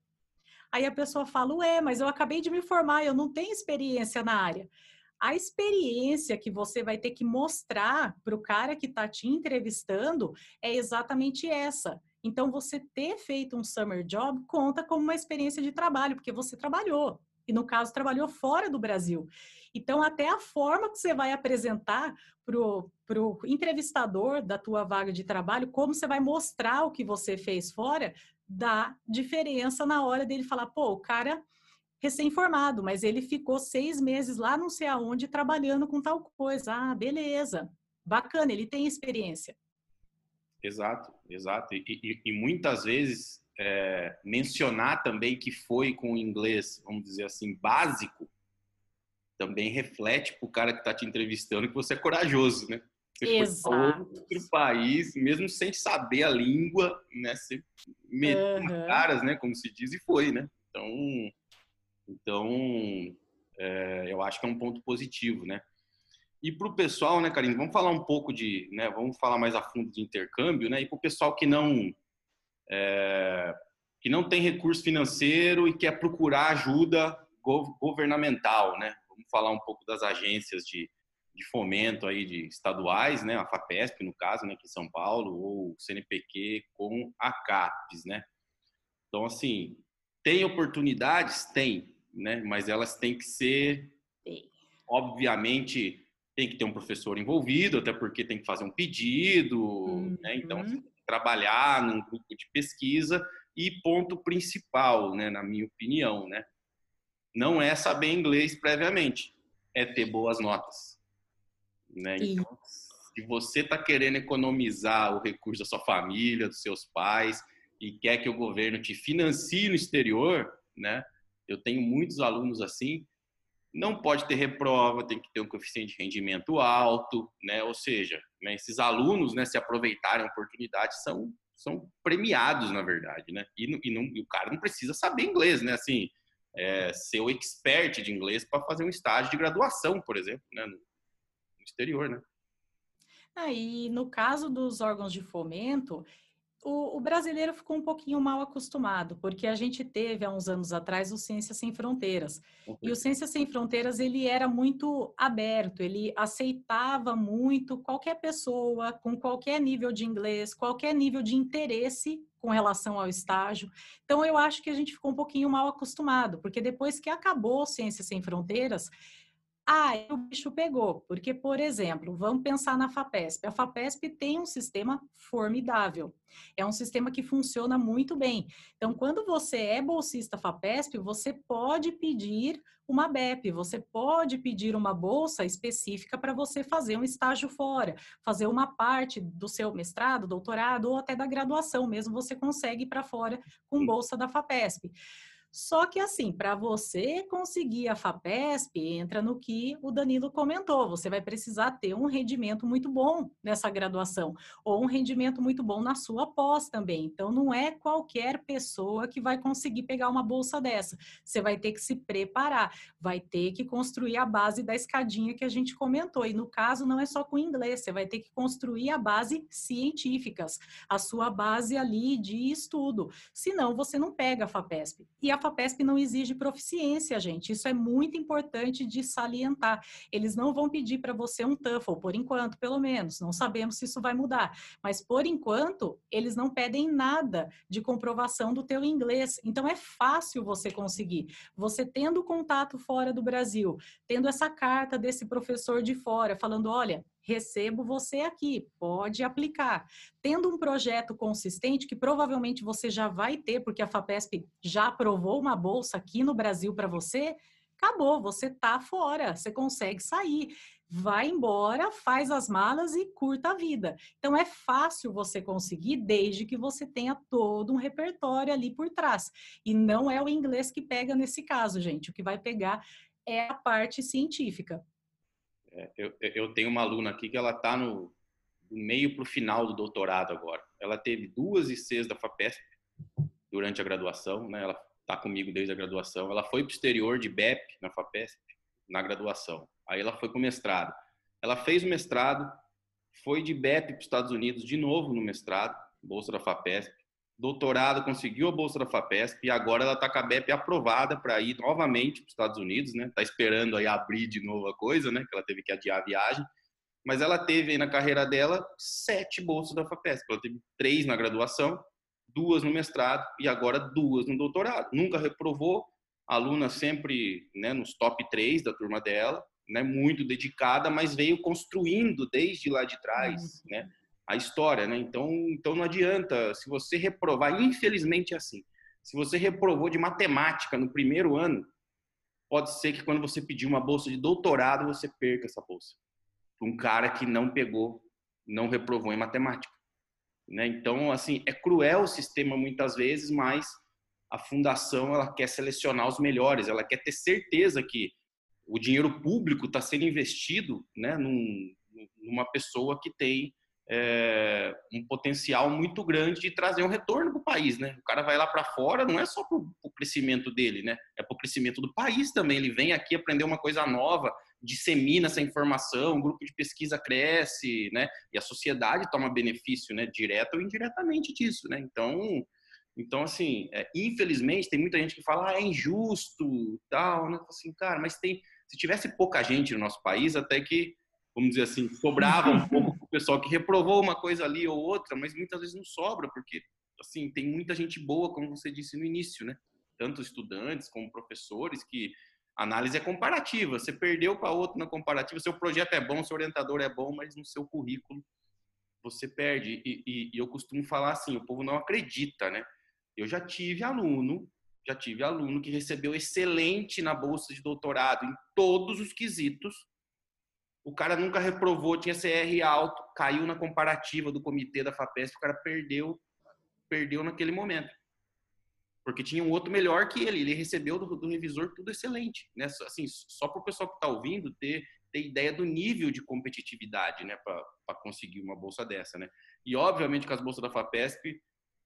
Aí a pessoa fala, ué, mas eu acabei de me formar, eu não tenho experiência na área. A experiência que você vai ter que mostrar para o cara que está te entrevistando é exatamente essa. Então, você ter feito um summer job conta como uma experiência de trabalho, porque você trabalhou. E, no caso, trabalhou fora do Brasil. Então, até a forma que você vai apresentar para o entrevistador da tua vaga de trabalho, como você vai mostrar o que você fez fora, dá diferença na hora dele falar, pô, o cara recém-formado, mas ele ficou seis meses lá não sei aonde trabalhando com tal coisa. Ah, beleza, bacana, ele tem experiência. Exato, exato. E, e, e muitas vezes é, mencionar também que foi com o inglês, vamos dizer assim, básico, também reflete para o cara que está te entrevistando que você é corajoso, né? Você Exato. foi outro país, mesmo sem saber a língua, né? Você meteu uhum. caras, né? Como se diz, e foi, né? Então, então é, eu acho que é um ponto positivo, né? E para o pessoal, né, Karine, vamos falar um pouco de, né, vamos falar mais a fundo de intercâmbio, né? E para o pessoal que não é, que não tem recurso financeiro e quer procurar ajuda governamental, né? Vamos falar um pouco das agências de, de fomento aí de estaduais, né? A Fapesp no caso, né, aqui em São Paulo, ou o CNPq com a CAPES, né? Então assim, tem oportunidades, tem, né? Mas elas têm que ser, obviamente tem que ter um professor envolvido, até porque tem que fazer um pedido, uhum. né? Então, assim, trabalhar num grupo de pesquisa e ponto principal, né, na minha opinião, né? Não é saber inglês previamente, é ter boas notas, né? Então, se você está querendo economizar o recurso da sua família, dos seus pais e quer que o governo te financie no exterior, né? Eu tenho muitos alunos assim, não pode ter reprova, tem que ter um coeficiente de rendimento alto, né? Ou seja, né, esses alunos, né, se aproveitarem a oportunidade, são, são premiados, na verdade, né? E, e, não, e o cara não precisa saber inglês, né? Assim, é, ser o expert de inglês para fazer um estágio de graduação, por exemplo, né? no, no exterior, né? Aí, no caso dos órgãos de fomento, o, o, brasileiro ficou um pouquinho mal acostumado, porque a gente teve há uns anos atrás o Ciência Sem Fronteiras. Uhum. E o Ciência Sem Fronteiras, ele era muito aberto, ele aceitava muito qualquer pessoa com qualquer nível de inglês, qualquer nível de interesse com relação ao estágio. Então, eu acho que a gente ficou um pouquinho mal acostumado, porque depois que acabou Ciência Sem Fronteiras, ah, o bicho pegou, porque, por exemplo, vamos pensar na FAPESP. A FAPESP tem um sistema formidável, é um sistema que funciona muito bem. Então, quando você é bolsista FAPESP, você pode pedir uma BEP, você pode pedir uma bolsa específica para você fazer um estágio fora, fazer uma parte do seu mestrado, doutorado ou até da graduação mesmo, você consegue ir para fora com bolsa da FAPESP. Só que assim, para você conseguir a FAPESP, entra no que o Danilo comentou, você vai precisar ter um rendimento muito bom nessa graduação, ou um rendimento muito bom na sua pós também. Então, não é qualquer pessoa que vai conseguir pegar uma bolsa dessa. Você vai ter que se preparar, vai ter que construir a base da escadinha que a gente comentou. E no caso, não é só com inglês, você vai ter que construir a base científicas, a sua base ali de estudo. Senão, você não pega a FAPESP. E a FAPESP não exige proficiência, gente. Isso é muito importante de salientar. Eles não vão pedir para você um TOEFL, por enquanto, pelo menos. Não sabemos se isso vai mudar. Mas, por enquanto, eles não pedem nada de comprovação do teu inglês. Então, é fácil você conseguir. Você tendo contato fora do Brasil, tendo essa carta desse professor de fora, falando, olha, recebo você aqui, pode aplicar. Tendo um projeto consistente, que provavelmente você já vai ter, porque a FAPESP já aprovou uma bolsa aqui no Brasil para você, acabou, você tá fora, você consegue sair. Vai embora, faz as malas e curta a vida. Então é fácil você conseguir desde que você tenha todo um repertório ali por trás. E não é o inglês que pega nesse caso, gente. O que vai pegar é a parte científica. É, eu, eu tenho uma aluna aqui que ela está no, meio para o final do doutorado agora. Ela teve duas ICs da FAPESP durante a graduação, né? Ela está comigo desde a graduação. Ela foi para o exterior de BEP na FAPESP na graduação. Aí ela foi para o mestrado. Ela fez o mestrado, foi de BEP para os Estados Unidos de novo no mestrado, bolsa da FAPESP doutorado, conseguiu a bolsa da FAPESP e agora ela está com a BEP aprovada para ir novamente para os Estados Unidos, né? Está esperando aí abrir de novo a coisa, né? Que ela teve que adiar a viagem. Mas ela teve aí na carreira dela sete bolsas da FAPESP. Ela teve três na graduação, duas no mestrado e agora duas no doutorado. Nunca reprovou, aluna sempre né, nos top três da turma dela, né? Muito dedicada, mas veio construindo desde lá de trás, uhum. né? A história, né? Então, então não adianta. Se você reprovar, infelizmente é assim. Se você reprovou de matemática no primeiro ano, pode ser que quando você pedir uma bolsa de doutorado, você perca essa bolsa. Um cara que não pegou, não reprovou em matemática. Né? Então, assim, é cruel o sistema muitas vezes, mas a fundação ela quer selecionar os melhores, ela quer ter certeza que o dinheiro público está sendo investido né, num, numa pessoa que tem é, um potencial muito grande de trazer um retorno para o país, né? O cara vai lá para fora, não é só para o crescimento dele, né? É para o crescimento do país também. Ele vem aqui aprender uma coisa nova, dissemina essa informação, o grupo de pesquisa cresce, né? E a sociedade toma benefício, né? Direto ou indiretamente disso, né? Então, então assim, é, infelizmente tem muita gente que fala, ah, é injusto, tal, né? Assim, cara, mas tem, se tivesse pouca gente no nosso país, até que vamos dizer assim, sobrava um pouco pessoal que reprovou uma coisa ali ou outra, mas muitas vezes não sobra, porque assim, tem muita gente boa, como você disse no início, né? Tanto estudantes como professores que análise é comparativa. Você perdeu para outro na comparativa, seu projeto é bom, seu orientador é bom, mas no seu currículo você perde. E, e, e eu costumo falar assim, o povo não acredita, né? Eu já tive aluno, já tive aluno que recebeu excelente na bolsa de doutorado em todos os quesitos, o cara nunca reprovou, tinha CR alto, caiu na comparativa do comitê da FAPESP, o cara perdeu, perdeu naquele momento. porque tinha um outro melhor que ele. Ele recebeu do, do revisor tudo excelente, né? Assim, só para o pessoal que está ouvindo ter, ter ideia do nível de competitividade, né, para conseguir uma bolsa dessa, né? E obviamente com as bolsas da Fapesp,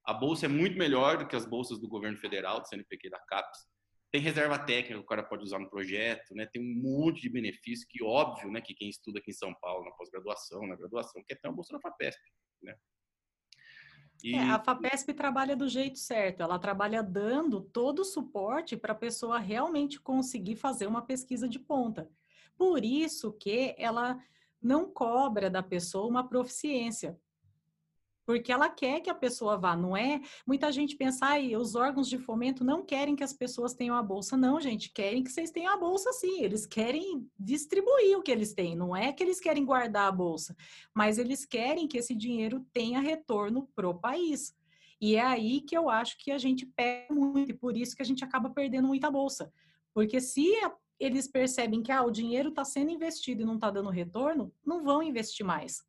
a bolsa é muito melhor do que as bolsas do governo federal, do CNPq da CAPES. Tem reserva técnica que o cara pode usar no projeto, né? Tem um monte de benefício que óbvio, né, que quem estuda aqui em São Paulo na pós-graduação, na graduação, quer ter uma bolsa Fapesp, né? E... É, a FAPESP trabalha do jeito certo, ela trabalha dando todo o suporte para a pessoa realmente conseguir fazer uma pesquisa de ponta. Por isso que ela não cobra da pessoa uma proficiência porque ela quer que a pessoa vá, não é? Muita gente pensa, ai, os órgãos de fomento não querem que as pessoas tenham a bolsa. Não, gente, querem que vocês tenham a bolsa sim. Eles querem distribuir o que eles têm, não é que eles querem guardar a bolsa, mas eles querem que esse dinheiro tenha retorno pro país. E é aí que eu acho que a gente perde muito, e por isso que a gente acaba perdendo muita bolsa. Porque se eles percebem que ah, o dinheiro está sendo investido e não está dando retorno, não vão investir mais.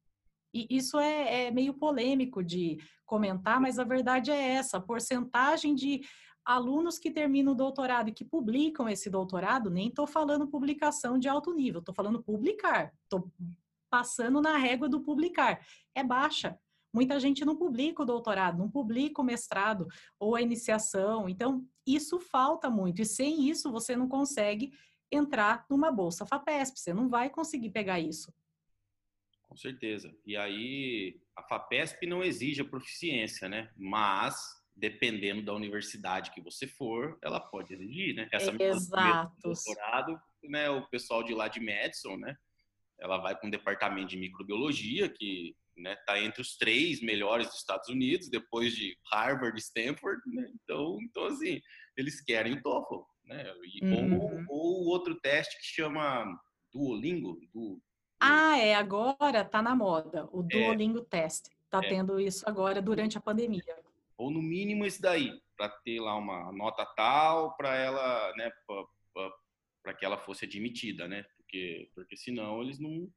E isso é, é, meio polêmico de comentar, mas a verdade é essa: a porcentagem de alunos que terminam o doutorado e que publicam esse doutorado, nem estou falando publicação de alto nível, estou falando publicar, estou passando na régua do publicar, é baixa. Muita gente não publica o doutorado, não publica o mestrado ou a iniciação. Então, isso falta muito. E sem isso, você não consegue entrar numa bolsa FAPESP. Você não vai conseguir pegar isso. Com certeza. E aí, a FAPESP não exige a proficiência, né? Mas, dependendo da universidade que você for, ela pode exigir, né? Essa Exato. doutorado, né? O pessoal de lá de Madison, né? Ela vai para um departamento de microbiologia que né, tá entre os três melhores dos Estados Unidos, depois de Harvard e Stanford, né? Então, então assim, eles querem o TOEFL, né? E, uhum. ou, ou outro teste que chama Duolingo, do ah, é, agora tá na moda, o é. Duolingo é, Test. Tá é. tendo isso agora durante a pandemia. Ou no mínimo esse daí, para ter lá uma nota tal para ela, né, para que ela fosse admitida, né? Porque porque senão eles não,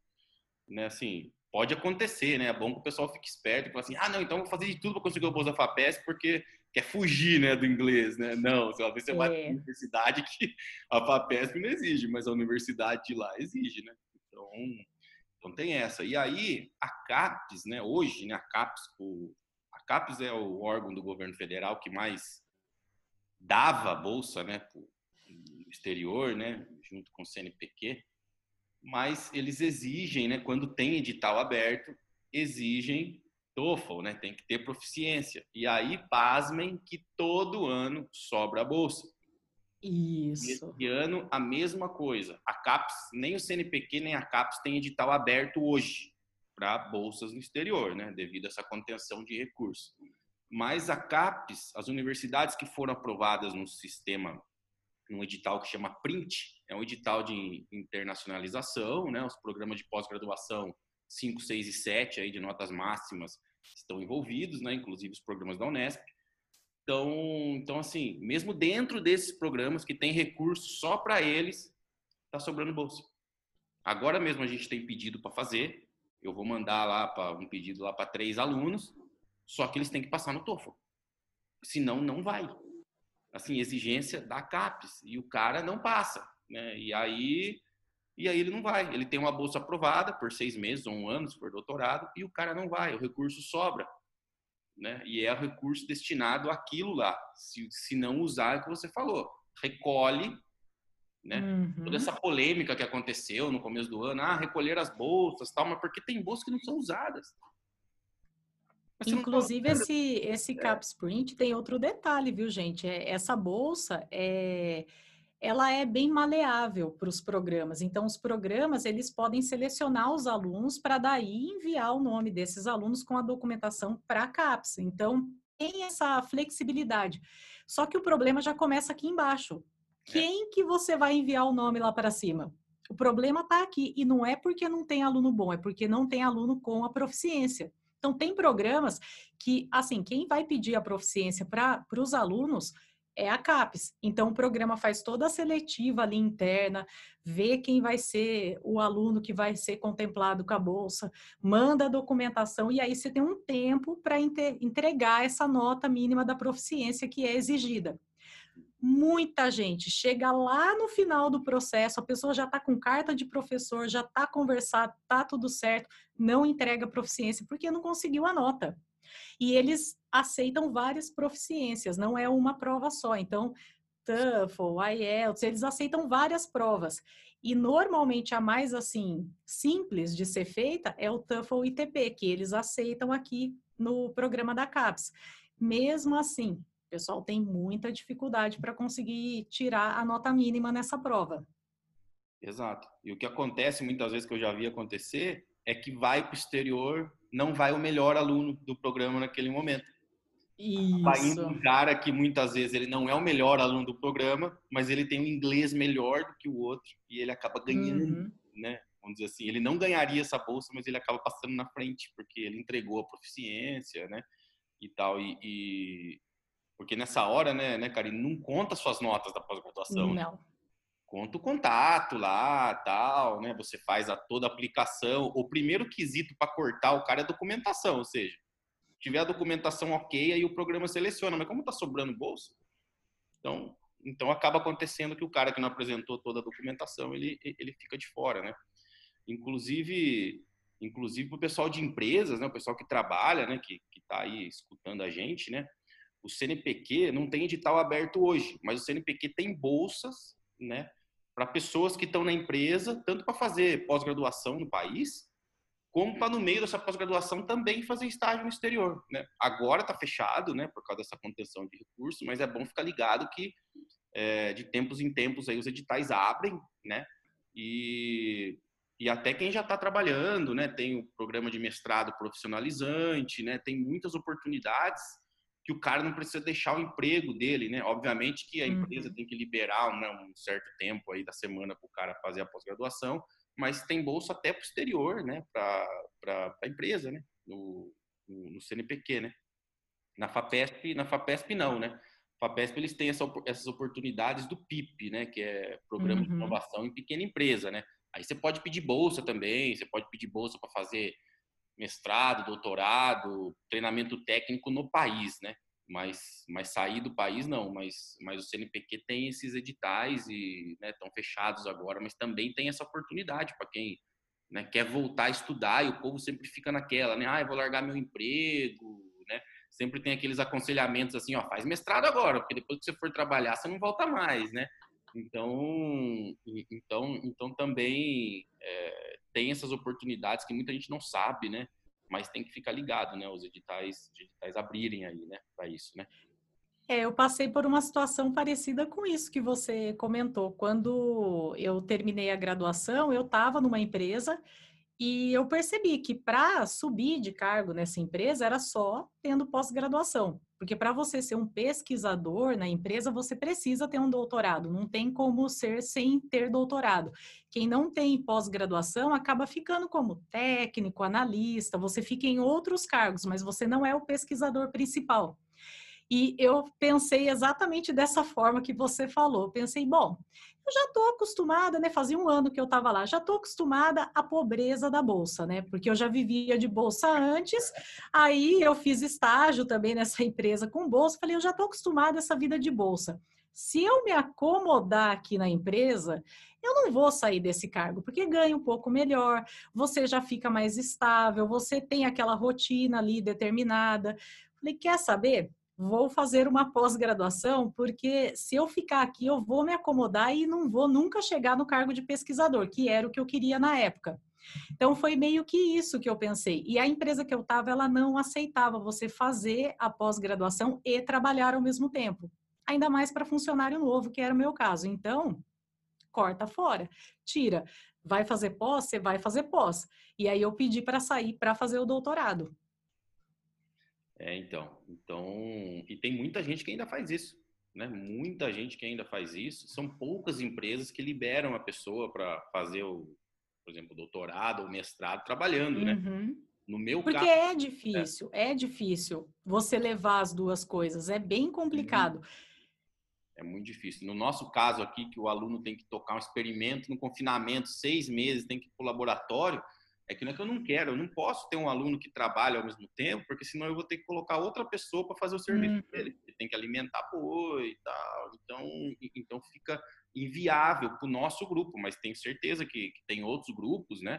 né, assim, pode acontecer, né? É bom que o pessoal fique esperto e fale assim: "Ah, não, então vou fazer de tudo para conseguir o Bolsa FAPESP porque quer fugir, né, do inglês, né? Não, você vai é. vai para universidade que a FAPESP não exige, mas a universidade de lá exige, né? Então, então tem essa. E aí a CAPES, né, hoje, né, a CAPES, o, a CAPES é o órgão do governo federal que mais dava bolsa, né, para o exterior, né, junto com o CNPq, mas eles exigem, né, quando tem edital aberto, exigem TOEFL, né, tem que ter proficiência. E aí, pasmem que todo ano sobra a bolsa. Isso. Esse ano, a mesma coisa. A CAPES, nem o CNPq, nem a CAPES tem edital aberto hoje para bolsas no exterior, né? Devido a essa contenção de recursos. Mas a CAPES, as universidades que foram aprovadas no sistema, num edital que chama PRINT, é um edital de internacionalização, né? Os programas de pós-graduação 5, 6 e 7 aí de notas máximas estão envolvidos, né? Inclusive os programas da Unesp. Então, então, assim, mesmo dentro desses programas que tem recurso só para eles, está sobrando bolsa. Agora mesmo a gente tem pedido para fazer. Eu vou mandar lá para um pedido lá para três alunos, só que eles têm que passar no TOEFL. Senão não vai. Assim, exigência da CAPES e o cara não passa, né? E aí e aí ele não vai. Ele tem uma bolsa aprovada por seis meses ou um ano, se for doutorado, e o cara não vai. O recurso sobra né? E é o recurso destinado àquilo lá. Se, se não usar, é o que você falou. Recolhe, né? Uhum. Toda essa polêmica que aconteceu no começo do ano, ah, recolher as bolsas, tal, mas porque tem bolsas que não são usadas. Inclusive, esse, esse é. Cap Sprint tem outro detalhe, viu, gente? É, essa bolsa é ela é bem maleável para os programas. Então, os programas eles podem selecionar os alunos para daí enviar o nome desses alunos com a documentação para a CAPES. Então, tem essa flexibilidade. Só que o problema já começa aqui embaixo. É. Quem que você vai enviar o nome lá para cima? O problema está aqui e não é porque não tem aluno bom, é porque não tem aluno com a proficiência. Então, tem programas que, assim, quem vai pedir a proficiência para os alunos é a CAPES. Então, o programa faz toda a seletiva ali interna, vê quem vai ser o aluno que vai ser contemplado com a bolsa, manda a documentação e aí você tem um tempo para entregar essa nota mínima da proficiência que é exigida. Muita gente chega lá no final do processo, a pessoa já está com carta de professor, já está conversado, está tudo certo, não entrega proficiência porque não conseguiu a nota. E eles aceitam várias proficiências, não é uma prova só. Então, TOEFL, IELTS, eles aceitam várias provas. E normalmente a mais assim simples de ser feita é o TOEFL ITP, que eles aceitam aqui no programa da CAPES. Mesmo assim, o pessoal tem muita dificuldade para conseguir tirar a nota mínima nessa prova. Exato. E o que acontece muitas vezes que eu já vi acontecer é que vai para o exterior, não vai o melhor aluno do programa naquele momento. Isso. Vai indo um cara que muitas vezes ele não é o melhor aluno do programa, mas ele tem um inglês melhor do que o outro e ele acaba ganhando, uhum. né? Vamos dizer assim, ele não ganharia essa bolsa, mas ele acaba passando na frente porque ele entregou a proficiência, né? E tal e, e... porque nessa hora, né, né, Karine, não conta suas notas da pós-graduação. Não. Né? Conta o contato lá, tal, né? Você faz a toda a aplicação. O primeiro quesito para cortar o cara é documentação, ou seja, tiver a documentação ok, aí o programa seleciona. Mas como está sobrando bolsa, então, então acaba acontecendo que o cara que não apresentou toda a documentação, ele, ele fica de fora, né? Inclusive, inclusive para o pessoal de empresas, né? O pessoal que trabalha, né? Que está aí escutando a gente, né? O CNPq não tem edital aberto hoje, mas o CNPq tem bolsas, né? Para pessoas que estão na empresa, tanto para fazer pós-graduação no país, como para no meio dessa pós-graduação também fazer estágio no exterior, né? Agora está fechado, né, por causa dessa contenção de recursos, mas é bom ficar ligado que é, de tempos em tempos aí os editais abrem, né? E, e até quem já está trabalhando, né, tem o programa de mestrado profissionalizante, né, tem muitas oportunidades que o cara não precisa deixar o emprego dele, né? Obviamente que a empresa uhum. tem que liberar né, um certo tempo aí da semana para o cara fazer a pós-graduação, mas tem bolsa até posterior, né, para a empresa, né, no, no, no, CNPq, né. Na FAPESP, na FAPESP não, né. FAPESP eles têm essa, essas oportunidades do PIP, né, que é Programa uhum. de Inovação em Pequena Empresa, né. Aí você pode pedir bolsa também, você pode pedir bolsa para fazer mestrado, doutorado, treinamento técnico no país, né? Mas, mas sair do país não, mas, mas o CNPq tem esses editais e estão né, fechados agora, mas também tem essa oportunidade para quem né, quer voltar a estudar e o povo sempre fica naquela, né, ah, eu vou largar meu emprego, né, sempre tem aqueles aconselhamentos assim, ó, faz mestrado agora, porque depois que você for trabalhar você não volta mais, né, então, então, então também é, tem essas oportunidades que muita gente não sabe, né, mas tem que ficar ligado, né? Os editais, editais abrirem aí, né? Para isso, né? É, eu passei por uma situação parecida com isso que você comentou. Quando eu terminei a graduação, eu estava numa empresa e eu percebi que para subir de cargo nessa empresa era só tendo pós-graduação. Porque para você ser um pesquisador na empresa, você precisa ter um doutorado, não tem como ser sem ter doutorado. Quem não tem pós-graduação acaba ficando como técnico, analista, você fica em outros cargos, mas você não é o pesquisador principal. E eu pensei exatamente dessa forma que você falou. Pensei, bom, eu já estou acostumada, né? Fazia um ano que eu estava lá, já estou acostumada à pobreza da bolsa, né? Porque eu já vivia de bolsa antes, aí eu fiz estágio também nessa empresa com bolsa. Falei, eu já estou acostumada a essa vida de bolsa. Se eu me acomodar aqui na empresa, eu não vou sair desse cargo, porque ganha um pouco melhor, você já fica mais estável, você tem aquela rotina ali determinada. Falei, quer saber? Vou fazer uma pós-graduação, porque se eu ficar aqui, eu vou me acomodar e não vou nunca chegar no cargo de pesquisador, que era o que eu queria na época. Então foi meio que isso que eu pensei. E a empresa que eu estava, ela não aceitava você fazer a pós-graduação e trabalhar ao mesmo tempo. Ainda mais para funcionário novo, que era o meu caso. Então, corta fora, tira. Vai fazer pós, você vai fazer pós. E aí eu pedi para sair para fazer o doutorado. É, então, então, e tem muita gente que ainda faz isso, né? Muita gente que ainda faz isso. São poucas empresas que liberam a pessoa para fazer o, por exemplo, doutorado ou mestrado trabalhando, né? uhum. né? No meu Porque caso, é difícil, é. é. difícil você levar as duas coisas, é bem complicado. Uhum. É muito difícil. No nosso caso aqui, que o aluno tem que tocar um experimento no confinamento, seis meses, tem que ir para o laboratório, é que não é que eu não quero, eu não posso ter um aluno que trabalha ao mesmo tempo, porque senão eu vou ter que colocar outra pessoa para fazer o serviço hum. dele. Ele tem que alimentar boi e tal. Então, então fica inviável para o nosso grupo, mas tenho certeza que, que, tem outros grupos, né?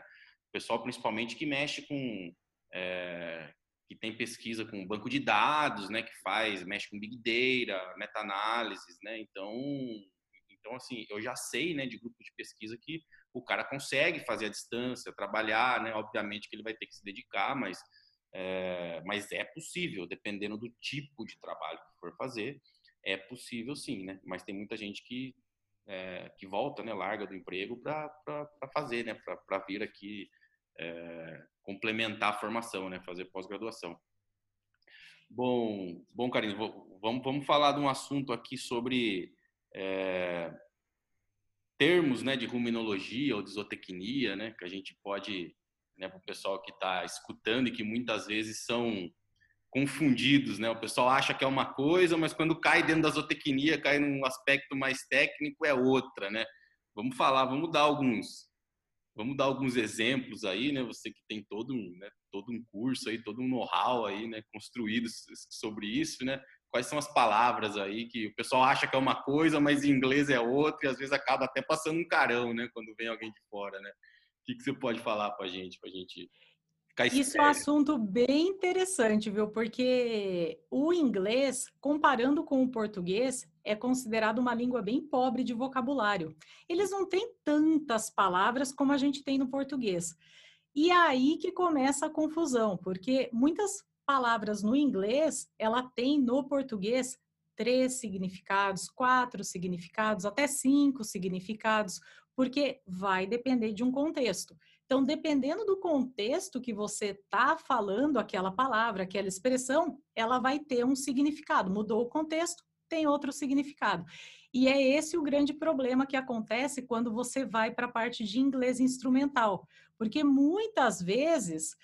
O pessoal principalmente que mexe com é, que tem pesquisa com banco de dados, né? Que faz, mexe com big data, meta-análises, né? Então, então assim, eu já sei, né, de grupo de pesquisa que o cara consegue fazer a distância, trabalhar, né? Obviamente que ele vai ter que se dedicar, mas é, mas é possível, dependendo do tipo de trabalho que for fazer, é possível sim, né? Mas tem muita gente que é, que volta, né? Larga do emprego para fazer, né? Para vir aqui é, complementar a formação, né? Fazer pós-graduação. Bom, bom, Karine, vamos, vamos falar de um assunto aqui sobre é, termos né, de ruminologia ou de zootecnia, né, que a gente pode, né, para o pessoal que está escutando e que muitas vezes são confundidos, né? O pessoal acha que é uma coisa, mas quando cai dentro da zootecnia, cai num aspecto mais técnico, é outra, né? Vamos falar, vamos dar alguns, vamos dar alguns exemplos aí, né? Você que tem todo um, né, todo um curso aí, todo um know-how aí, né, construído sobre isso, né? Quais são as palavras aí que o pessoal acha que é uma coisa, mas em inglês é outra, e às vezes acaba até passando um carão, né, quando vem alguém de fora, né? O que, que você pode falar para a gente, para a gente ficar Isso é um assunto bem interessante, viu? Porque o inglês, comparando com o português, é considerado uma língua bem pobre de vocabulário. Eles não têm tantas palavras como a gente tem no português. E é aí que começa a confusão, porque muitas palavras no inglês, ela tem no português três significados, quatro significados, até cinco significados, porque vai depender de um contexto. Então, dependendo do contexto que você está falando aquela palavra, aquela expressão, ela vai ter um significado. Mudou o contexto, tem outro significado. E é esse o grande problema que acontece quando você vai para a parte de inglês instrumental, porque muitas vezes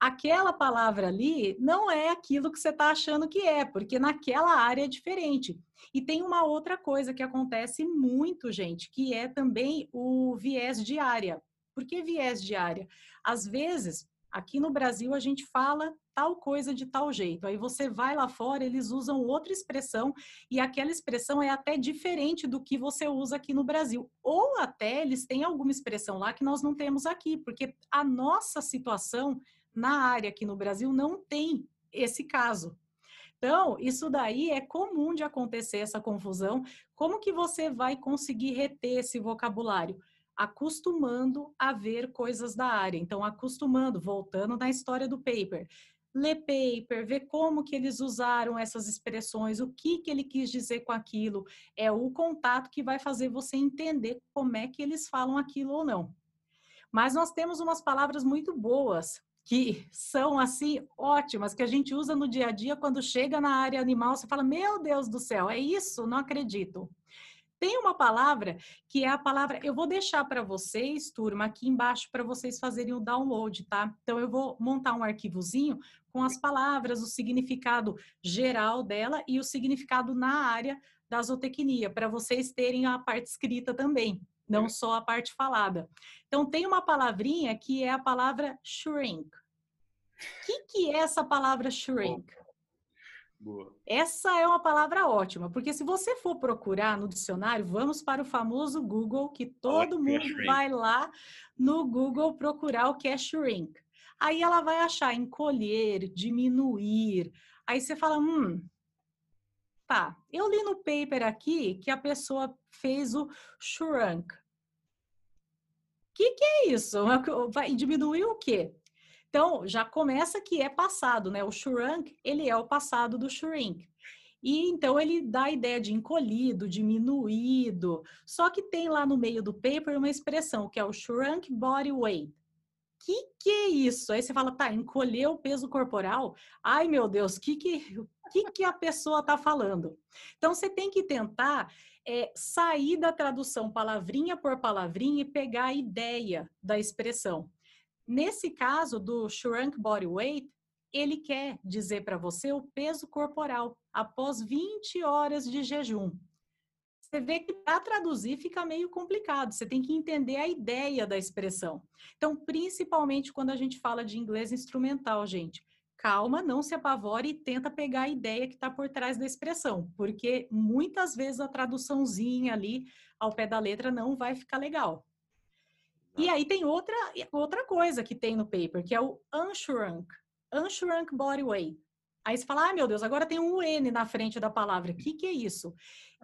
aquela palavra ali não é aquilo que você está achando que é, porque naquela área é diferente. E tem uma outra coisa que acontece muito, gente, que é também o viés de área. Por que viés de área? Às vezes, aqui no Brasil, a gente fala tal coisa de tal jeito. Aí você vai lá fora, eles usam outra expressão e aquela expressão é até diferente do que você usa aqui no Brasil. Ou até eles têm alguma expressão lá que nós não temos aqui, porque a nossa situação na área aqui no Brasil não tem esse caso. Então, isso daí é comum de acontecer essa confusão. Como que você vai conseguir reter esse vocabulário? Acostumando a ver coisas da área. Então, acostumando, voltando na história do paper. Ler paper, ver como que eles usaram essas expressões, o que que ele quis dizer com aquilo. É o contato que vai fazer você entender como é que eles falam aquilo ou não. Mas nós temos umas palavras muito boas que são assim ótimas, que a gente usa no dia a dia quando chega na área animal, você fala: "Meu Deus do céu, é isso? Não acredito". Tem uma palavra que é a palavra, eu vou deixar para vocês, turma, aqui embaixo para vocês fazerem o download, tá? Então eu vou montar um arquivozinho com as palavras, o significado geral dela e o significado na área da zootecnia, para vocês terem a parte escrita também, não só a parte falada. Então, tem uma palavrinha que é a palavra shrink. O que, que é essa palavra shrink? Boa. Essa é uma palavra ótima, porque se você for procurar no dicionário, vamos para o famoso Google, que todo mundo é vai lá no Google procurar o que é shrink. Aí ela vai achar encolher, diminuir. Aí você fala, hum, Tá, eu li no paper aqui que a pessoa fez o shrunk. O que, que é isso? Vai diminuir o quê? Então, já começa que é passado, né? O shrunk, ele é o passado do shrink. E então ele dá a ideia de encolhido, diminuído. Só que tem lá no meio do paper uma expressão que é o shrunk body weight. Que que é isso? Aí você fala, tá, encolher o peso corporal? Ai, meu Deus, que que o que, que a pessoa está falando. Então, você tem que tentar é, sair da tradução palavrinha por palavrinha e pegar a ideia da expressão. Nesse caso do shrunk body weight, ele quer dizer para você o peso corporal após 20 horas de jejum. Você vê que para traduzir fica meio complicado. Você tem que entender a ideia da expressão. Então, principalmente quando a gente fala de inglês instrumental, gente, calma, não se apavore e tenta pegar a ideia que está por trás da expressão, porque muitas vezes a traduçãozinha ali ao pé da letra não vai ficar legal. E aí tem outra, outra coisa que tem no paper, que é o unshrunk, unshrunk body weight. Aí você fala, ah, meu Deus, agora tem um N na frente da palavra. O que, que é isso?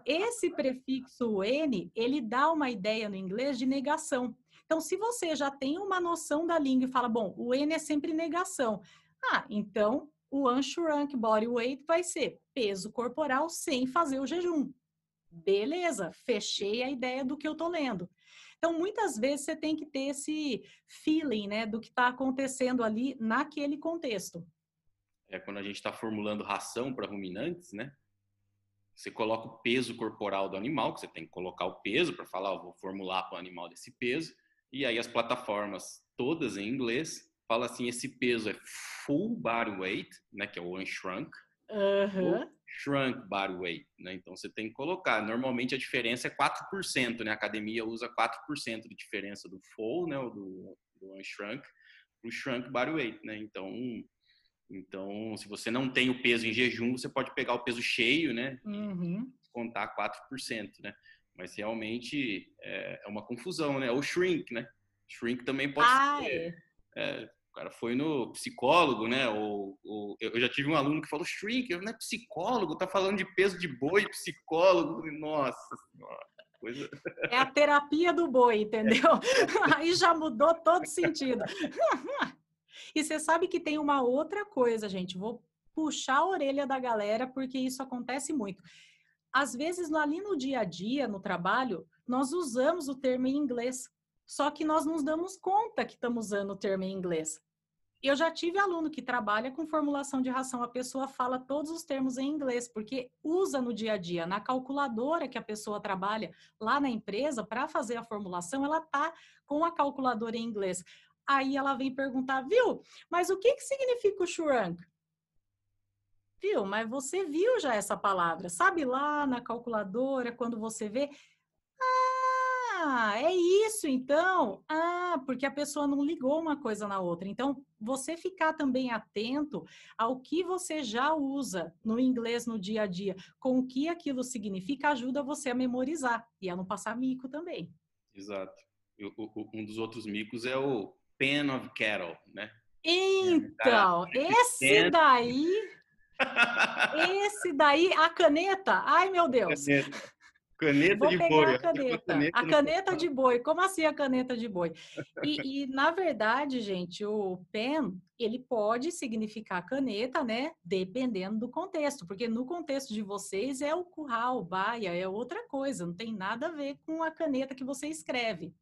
Esse prefixo N, ele dá uma ideia no inglês de negação. Então, se você já tem uma noção da língua e fala, bom, o N é sempre negação. Ah, então o unshrunk body weight vai ser peso corporal sem fazer o jejum. Beleza, fechei a ideia do que eu tô lendo. Então, muitas vezes você tem que ter esse feeling, né, do que está acontecendo ali naquele contexto é quando a gente está formulando ração para ruminantes, né? Você coloca o peso corporal do animal, que você tem que colocar o peso para falar, vou formular para o animal desse peso, e aí as plataformas todas em inglês falam assim, esse peso é full body weight, né, que é o unshrunk, uhum. shrunk body weight, né? Então você tem que colocar. Normalmente a diferença é 4%, né? A academia usa 4% de diferença do full, né, do, do unshrunk, para o shrunk body weight, né? Então então, se você não tem o peso em jejum, você pode pegar o peso cheio, né? Uhum. contar 4%, né? Mas realmente é, é, uma confusão, né? Ou shrink, né? Shrink também pode ah, ser. É. É, o cara foi no psicólogo, né? Ou, ou, eu já tive um aluno que falou shrink, não é psicólogo, tá falando de peso de boi, psicólogo. Nossa senhora. Coisa... É a terapia do boi, entendeu? Aí já mudou todo sentido. E você sabe que tem uma outra coisa, gente. Vou puxar a orelha da galera, porque isso acontece muito. Às vezes, ali no dia a dia, no trabalho, nós usamos o termo em inglês, só que nós nos damos conta que estamos usando o termo em inglês. Eu já tive aluno que trabalha com formulação de ração, a pessoa fala todos os termos em inglês, porque usa no dia a dia, na calculadora que a pessoa trabalha lá na empresa, para fazer a formulação, ela tá com a calculadora em inglês. Aí ela vem perguntar, viu? Mas o que, que significa o shrunk? Viu? Mas você viu já essa palavra. Sabe lá na calculadora, quando você vê. Ah, é isso então. Ah, porque a pessoa não ligou uma coisa na outra. Então, você ficar também atento ao que você já usa no inglês no dia a dia, com o que aquilo significa, ajuda você a memorizar e a não passar mico também. Exato. um dos outros micos é o pen of cattle, né? Então, esse daí, esse daí, a caneta, ai meu Deus. Caneta, caneta Vou de pegar boi. a caneta, a caneta de boi. Como assim a caneta de boi? E, e, na verdade, gente, o pen, ele pode significar caneta, né? Dependendo do contexto, porque no contexto de vocês é o curral, baia, é outra coisa, não tem nada a ver com a caneta que você escreve.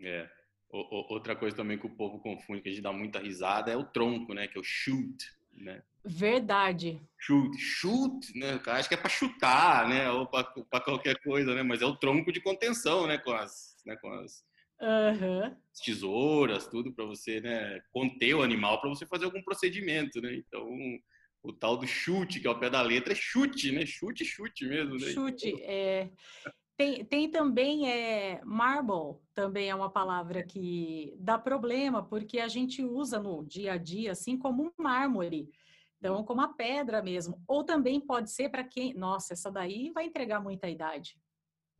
É. Outra coisa também que o povo confunde, que a gente dá muita risada, é o tronco, né? Que é o shoot, né? Verdade. Shoot, shoot, né? Acho que é para chutar, né? Ou para qualquer coisa, né? Mas é o tronco de contenção, né? Com as, né? Com as uhum. tesouras, tudo para você, né? Conter o animal para você fazer algum procedimento, né? Então, o tal do chute, que é o pé da letra, é chute, né? Chute, chute mesmo, né? Chute, é. Tem, tem também é, marble, também é uma palavra que dá problema, porque a gente usa no dia a dia, assim, como um mármore. Então, como a pedra mesmo. Ou também pode ser para quem. Nossa, essa daí vai entregar muita idade.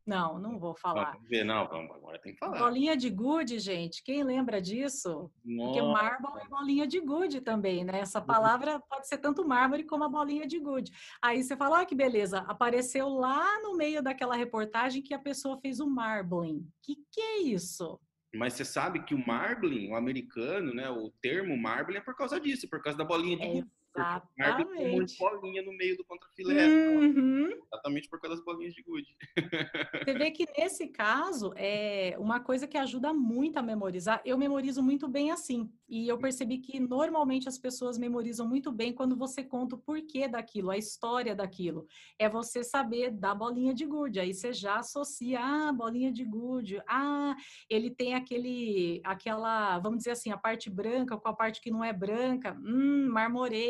Não, não vou falar. Ver, não, vamos, agora tem que falar. Bolinha de gude, gente, quem lembra disso? Nossa. Porque marble é bolinha de gude também, né? Essa palavra pode ser tanto mármore como a bolinha de gude. Aí você fala, olha que beleza, apareceu lá no meio daquela reportagem que a pessoa fez o marbling. Que que é isso? Mas você sabe que o marbling, o americano, né, o termo marbling é por causa disso, por causa da bolinha de é gude. Exatamente. Tem um bolinha no meio do contrafilé. Uhum. Exatamente por causa das bolinhas de gude. Você vê que nesse caso, é uma coisa que ajuda muito a memorizar. Eu memorizo muito bem assim. E eu percebi que normalmente as pessoas memorizam muito bem quando você conta o porquê daquilo, a história daquilo. É você saber da bolinha de gude. Aí você já associa, ah, bolinha de gude. Ah, ele tem aquele, aquela, vamos dizer assim, a parte branca com a parte que não é branca. Hum,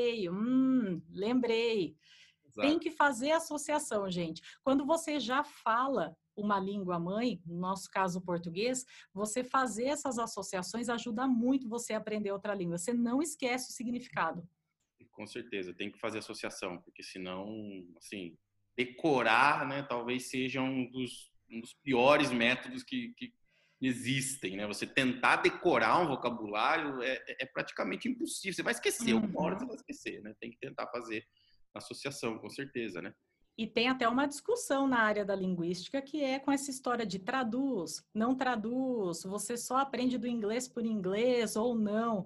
marmorei Hum, lembrei. Tem que fazer associação, gente. Quando você já fala uma língua mãe, no nosso caso o português, você fazer essas associações ajuda muito você a aprender outra língua. Você não esquece o significado. Com certeza, tem que fazer associação, porque senão, assim, decorar, né, talvez seja um dos, um dos piores métodos que, que existem, né? Você tentar decorar um vocabulário é, é, é praticamente impossível. Você vai esquecer, uhum. uma hora você vai esquecer, né? Tem que tentar fazer associação, com certeza, né? E tem até uma discussão na área da linguística que é com essa história de traduz, não traduz, você só aprende do inglês por inglês ou não.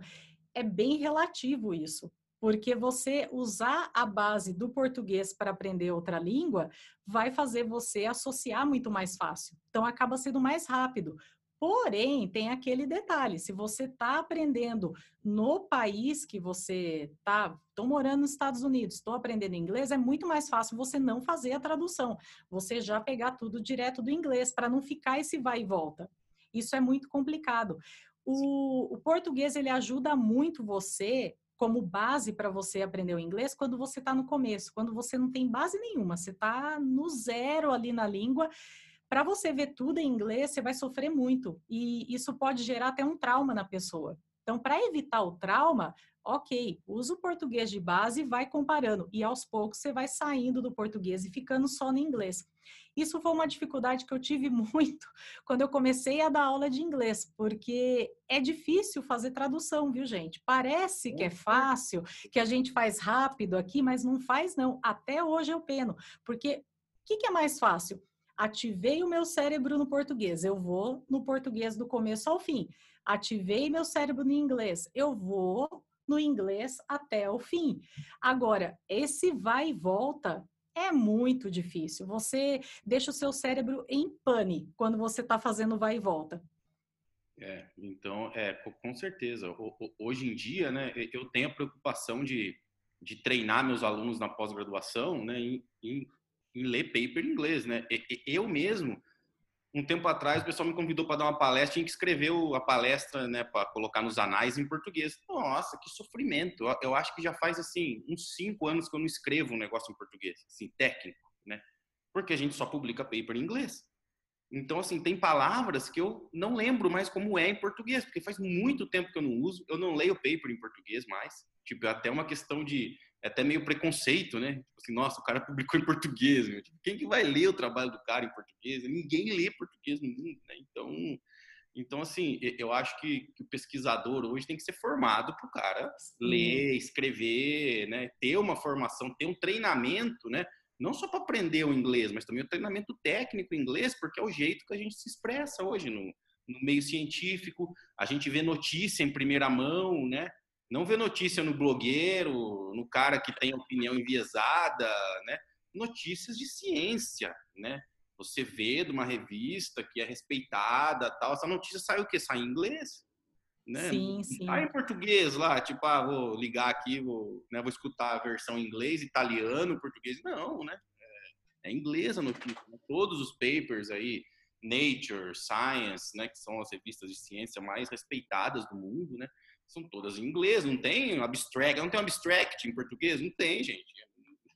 É bem relativo isso, porque você usar a base do português para aprender outra língua vai fazer você associar muito mais fácil. Então acaba sendo mais rápido. Porém, tem aquele detalhe: se você está aprendendo no país que você está, estou morando nos Estados Unidos, estou aprendendo inglês, é muito mais fácil você não fazer a tradução, você já pegar tudo direto do inglês, para não ficar esse vai e volta. Isso é muito complicado. O, o português ele ajuda muito você como base para você aprender o inglês quando você está no começo, quando você não tem base nenhuma, você está no zero ali na língua para você ver tudo em inglês, você vai sofrer muito. E isso pode gerar até um trauma na pessoa. Então, para evitar o trauma, ok, usa o português de base e vai comparando. E aos poucos você vai saindo do português e ficando só no inglês. Isso foi uma dificuldade que eu tive muito quando eu comecei a dar aula de inglês, porque é difícil fazer tradução, viu, gente? Parece que é fácil, que a gente faz rápido aqui, mas não faz, não. Até hoje eu peno, porque o que, que é mais fácil? Ativei o meu cérebro no português, eu vou no português do começo ao fim. Ativei meu cérebro no inglês, eu vou no inglês até o fim. Agora, esse vai e volta é muito difícil. Você deixa o seu cérebro em pane quando você está fazendo vai e volta. É, então, é, com certeza. Hoje em dia, né, eu tenho a preocupação de, de treinar meus alunos na pós-graduação, né, em, em em ler paper em inglês, né? Eu mesmo, um tempo atrás, o pessoal me convidou para dar uma palestra, tinha que escrever a palestra, né, para colocar nos anais em português. Nossa, que sofrimento! Eu acho que já faz assim uns cinco anos que eu não escrevo um negócio em português, assim técnico, né? Porque a gente só publica paper em inglês. Então, assim, tem palavras que eu não lembro mais como é em português, porque faz muito tempo que eu não uso. Eu não leio paper em português mais. Tipo, é até uma questão de até meio preconceito, né? Tipo assim, nossa, o cara publicou em português. Meu. Tipo, quem que vai ler o trabalho do cara em português? Ninguém lê português no mundo, né? Então, então assim, eu acho que, que o pesquisador hoje tem que ser formado para o cara ler, escrever, né? Ter uma formação, ter um treinamento, né? Não só para aprender o inglês, mas também o treinamento técnico em inglês, porque é o jeito que a gente se expressa hoje no, no meio científico. A gente vê notícia em primeira mão, né? Não vê notícia no blogueiro, no cara que tem opinião enviesada, né? Notícias de ciência, né? Você vê de uma revista que é respeitada, tal. Essa notícia sai o quê? Sai em inglês, né? Sim, sim. Sai em português lá, tipo, ah, vou ligar aqui, vou, né, vou escutar a versão em inglês, italiano, português. Não, né? É, é inglês a notícia. Né? Todos os papers aí, Nature, Science, né, que são as revistas de ciência mais respeitadas do mundo, né? São todas em inglês, não tem abstract, não tem abstract em português, não tem, gente.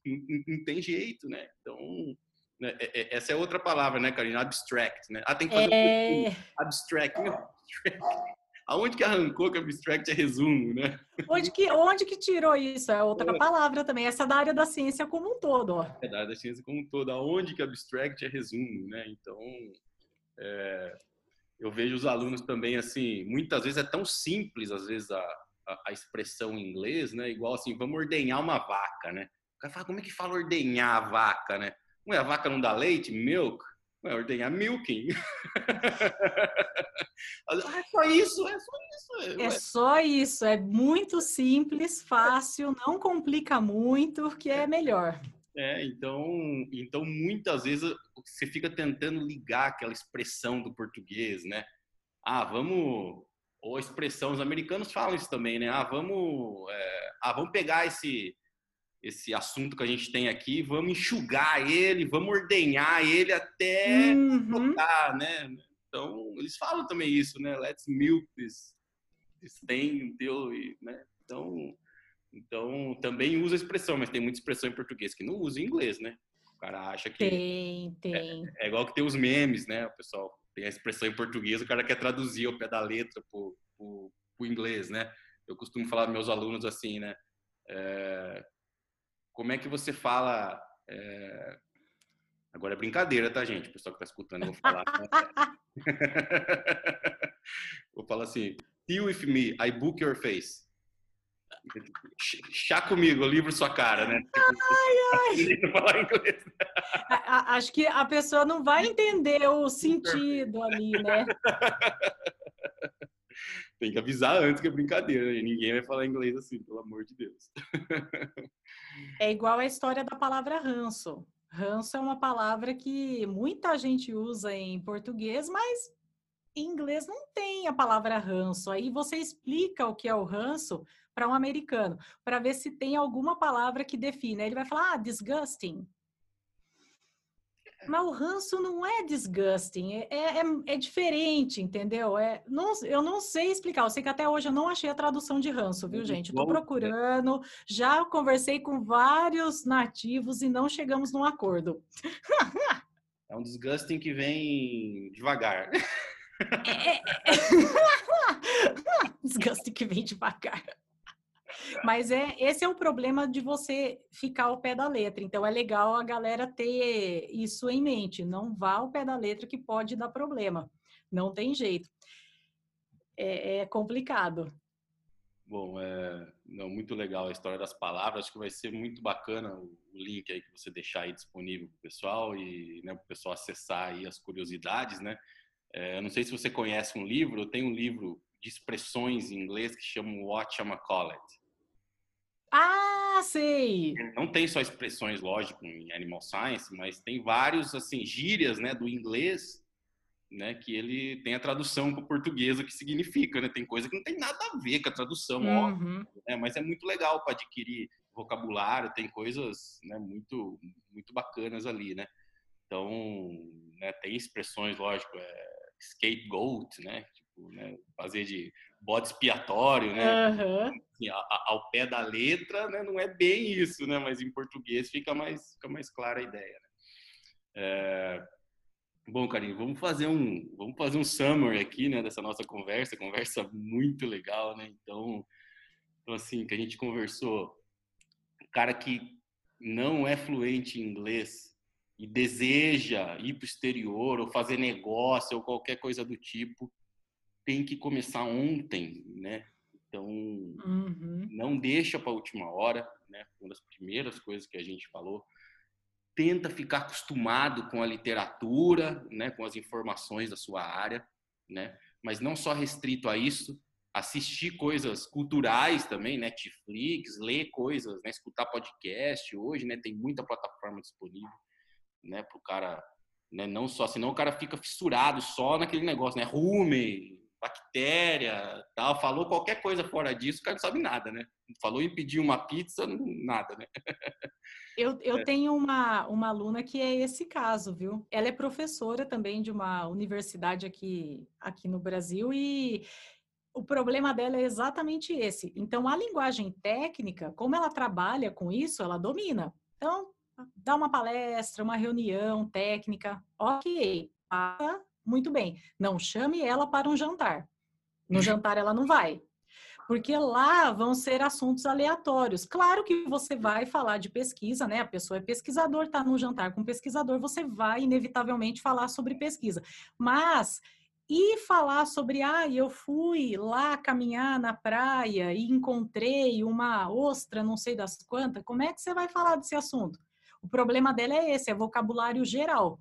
Não, não tem jeito, né? Então, né, é, é, essa é outra palavra, né, Karina? Abstract, né? Ah, tem que fazer é... um abstract. Meu, abstract. Aonde que arrancou que abstract é resumo, né? Onde que, onde que tirou isso? É outra é. palavra também. Essa é da área da ciência como um todo, ó. É da área da ciência como um todo. Aonde que abstract é resumo, né? Então, é, eu vejo os alunos também assim, muitas vezes é tão simples às vezes a, a, a, expressão em inglês, né? Igual assim, vamos ordenhar uma vaca, né? O cara fala, como é que fala ordenhar a vaca, né? Ué, a vaca não dá leite? Milk? Ué, ordenhar milking. ah, é só isso, é só isso. É só isso, é muito simples, fácil, não complica muito, que é melhor. É, então, então muitas vezes você fica tentando ligar aquela expressão do português, né? Ah, vamos ou a expressão, os americanos falam isso também, né? Ah, vamos, é, ah, vamos pegar esse esse assunto que a gente tem aqui, vamos enxugar ele, vamos ordenhar ele até uhum. tocar, né? Então, eles falam também isso, né? Let's milk this, this thing until, né? Então, Então, também usa a expressão, mas tem muita expressão em português que não usa em inglês, né? O cara acha que. Tem, tem. É, é igual que tem os memes, né? O pessoal tem a expressão em português, o cara quer traduzir ao pé da letra pro, pro, pro inglês, né? Eu costumo falar para meus alunos assim, né? É, como é que você fala. É, agora é brincadeira, tá, gente? O pessoal que tá escutando, eu vou falar. vou falar assim: Deal with me, I book your face. Chá comigo, livro sua cara, né? Ai, ai. Falar inglês. Acho que a pessoa não vai entender o sentido ali, né? Tem que avisar antes que é brincadeira, né? ninguém vai falar inglês assim, pelo amor de Deus. É igual a história da palavra ranço. Ranço é uma palavra que muita gente usa em português, mas em inglês não tem a palavra ranço. Aí você explica o que é o ranço para um americano, para ver se tem alguma palavra que define. Ele vai falar, ah, disgusting. Mas o ranço não é disgusting, é, é, é diferente, entendeu? É, não, eu não sei explicar. Eu sei que até hoje eu não achei a tradução de ranço, viu, gente? Estou procurando, já conversei com vários nativos e não chegamos num acordo. é um disgusting que vem devagar. É, é, é. disgusting que vem devagar. Mas é esse é o problema de você ficar ao pé da letra. Então é legal a galera ter isso em mente. Não vá ao pé da letra que pode dar problema. Não tem jeito. É, é complicado. Bom, é não, muito legal a história das palavras. Acho que vai ser muito bacana o, o link aí que você deixar aí disponível para o pessoal e né, para o pessoal acessar aí as curiosidades, né? É, não sei se você conhece um livro. Tenho um livro de expressões em inglês que chama What It. Ah, sei! Não tem só expressões, lógico, em Animal Science, mas tem vários, assim, gírias, né, do inglês, né, que ele tem a tradução para o português, o que significa, né? Tem coisa que não tem nada a ver com a tradução, uhum. óbvio, né? Mas é muito legal para adquirir vocabulário, tem coisas, né, muito, muito bacanas ali, né? Então, né, tem expressões, lógico, é, scapegoat, né? Tipo, né, fazer de bode expiatório, né? Uhum. Assim, a, a, ao pé da letra, né, não é bem isso, né? Mas em português fica mais, fica mais clara a ideia. Né? É... Bom, Carinho, vamos fazer um, vamos fazer um summary aqui, né, dessa nossa conversa, conversa muito legal, né? Então, então assim, que a gente conversou, o cara que não é fluente em inglês e deseja ir para o exterior ou fazer negócio ou qualquer coisa do tipo, tem que começar ontem, né? Então, uhum. não deixa para a última hora, né? Uma das primeiras coisas que a gente falou. Tenta ficar acostumado com a literatura, né? Com as informações da sua área, né? Mas não só restrito a isso, assistir coisas culturais também, Netflix, ler coisas, né? Escutar podcast hoje, né? Tem muita plataforma disponível, né? Para o cara, né? Não só, senão o cara fica fissurado só naquele negócio, né? Rume, bactéria, tal. Falou qualquer coisa fora disso, o cara não sabe nada, né? Falou em pedir uma pizza, nada, né? Eu, eu é. tenho uma, uma aluna que é esse caso, viu? Ela é professora também de uma universidade aqui, aqui no Brasil e o problema dela é exatamente esse. Então, a linguagem técnica, como ela trabalha com isso, ela domina. Então, dá uma palestra, uma reunião técnica, ok, passa muito bem. Não chame ela para um jantar. No jantar ela não vai. Porque lá vão ser assuntos aleatórios. Claro que você vai falar de pesquisa, né? A pessoa é pesquisador, está no jantar com pesquisador, você vai inevitavelmente falar sobre pesquisa. Mas e falar sobre, ah, eu fui lá caminhar na praia e encontrei uma ostra, não sei das quantas, como é que você vai falar desse assunto? O problema dela é esse, é vocabulário geral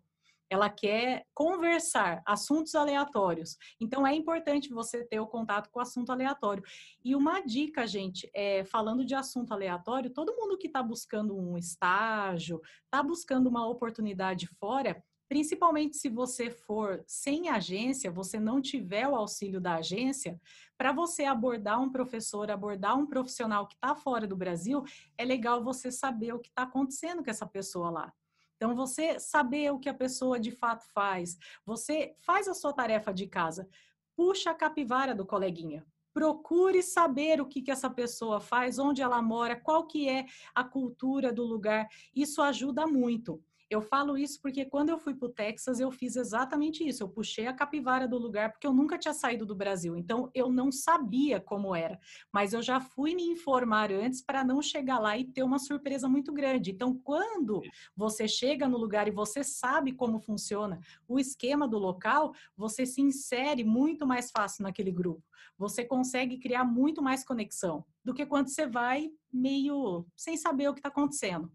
ela quer conversar assuntos aleatórios. Então é importante você ter o contato com o assunto aleatório. E uma dica, gente, é, falando de assunto aleatório, todo mundo que está buscando um estágio, está buscando uma oportunidade fora, principalmente se você for sem agência, você não tiver o auxílio da agência, para você abordar um professor, abordar um profissional que está fora do Brasil, é legal você saber o que está acontecendo com essa pessoa lá. Então, você saber o que a pessoa de fato faz, você faz a sua tarefa de casa, puxa a capivara do coleguinha. procure saber o que, que essa pessoa faz, onde ela mora, qual que é a cultura do lugar. Isso ajuda muito. Eu falo isso porque quando eu fui para o Texas, eu fiz exatamente isso. Eu puxei a capivara do lugar porque eu nunca tinha saído do Brasil. Então, eu não sabia como era. Mas eu já fui me informar antes para não chegar lá e ter uma surpresa muito grande. Então, quando você chega no lugar e você sabe como funciona o esquema do local, você se insere muito mais fácil naquele grupo. Você consegue criar muito mais conexão do que quando você vai meio sem saber o que está acontecendo.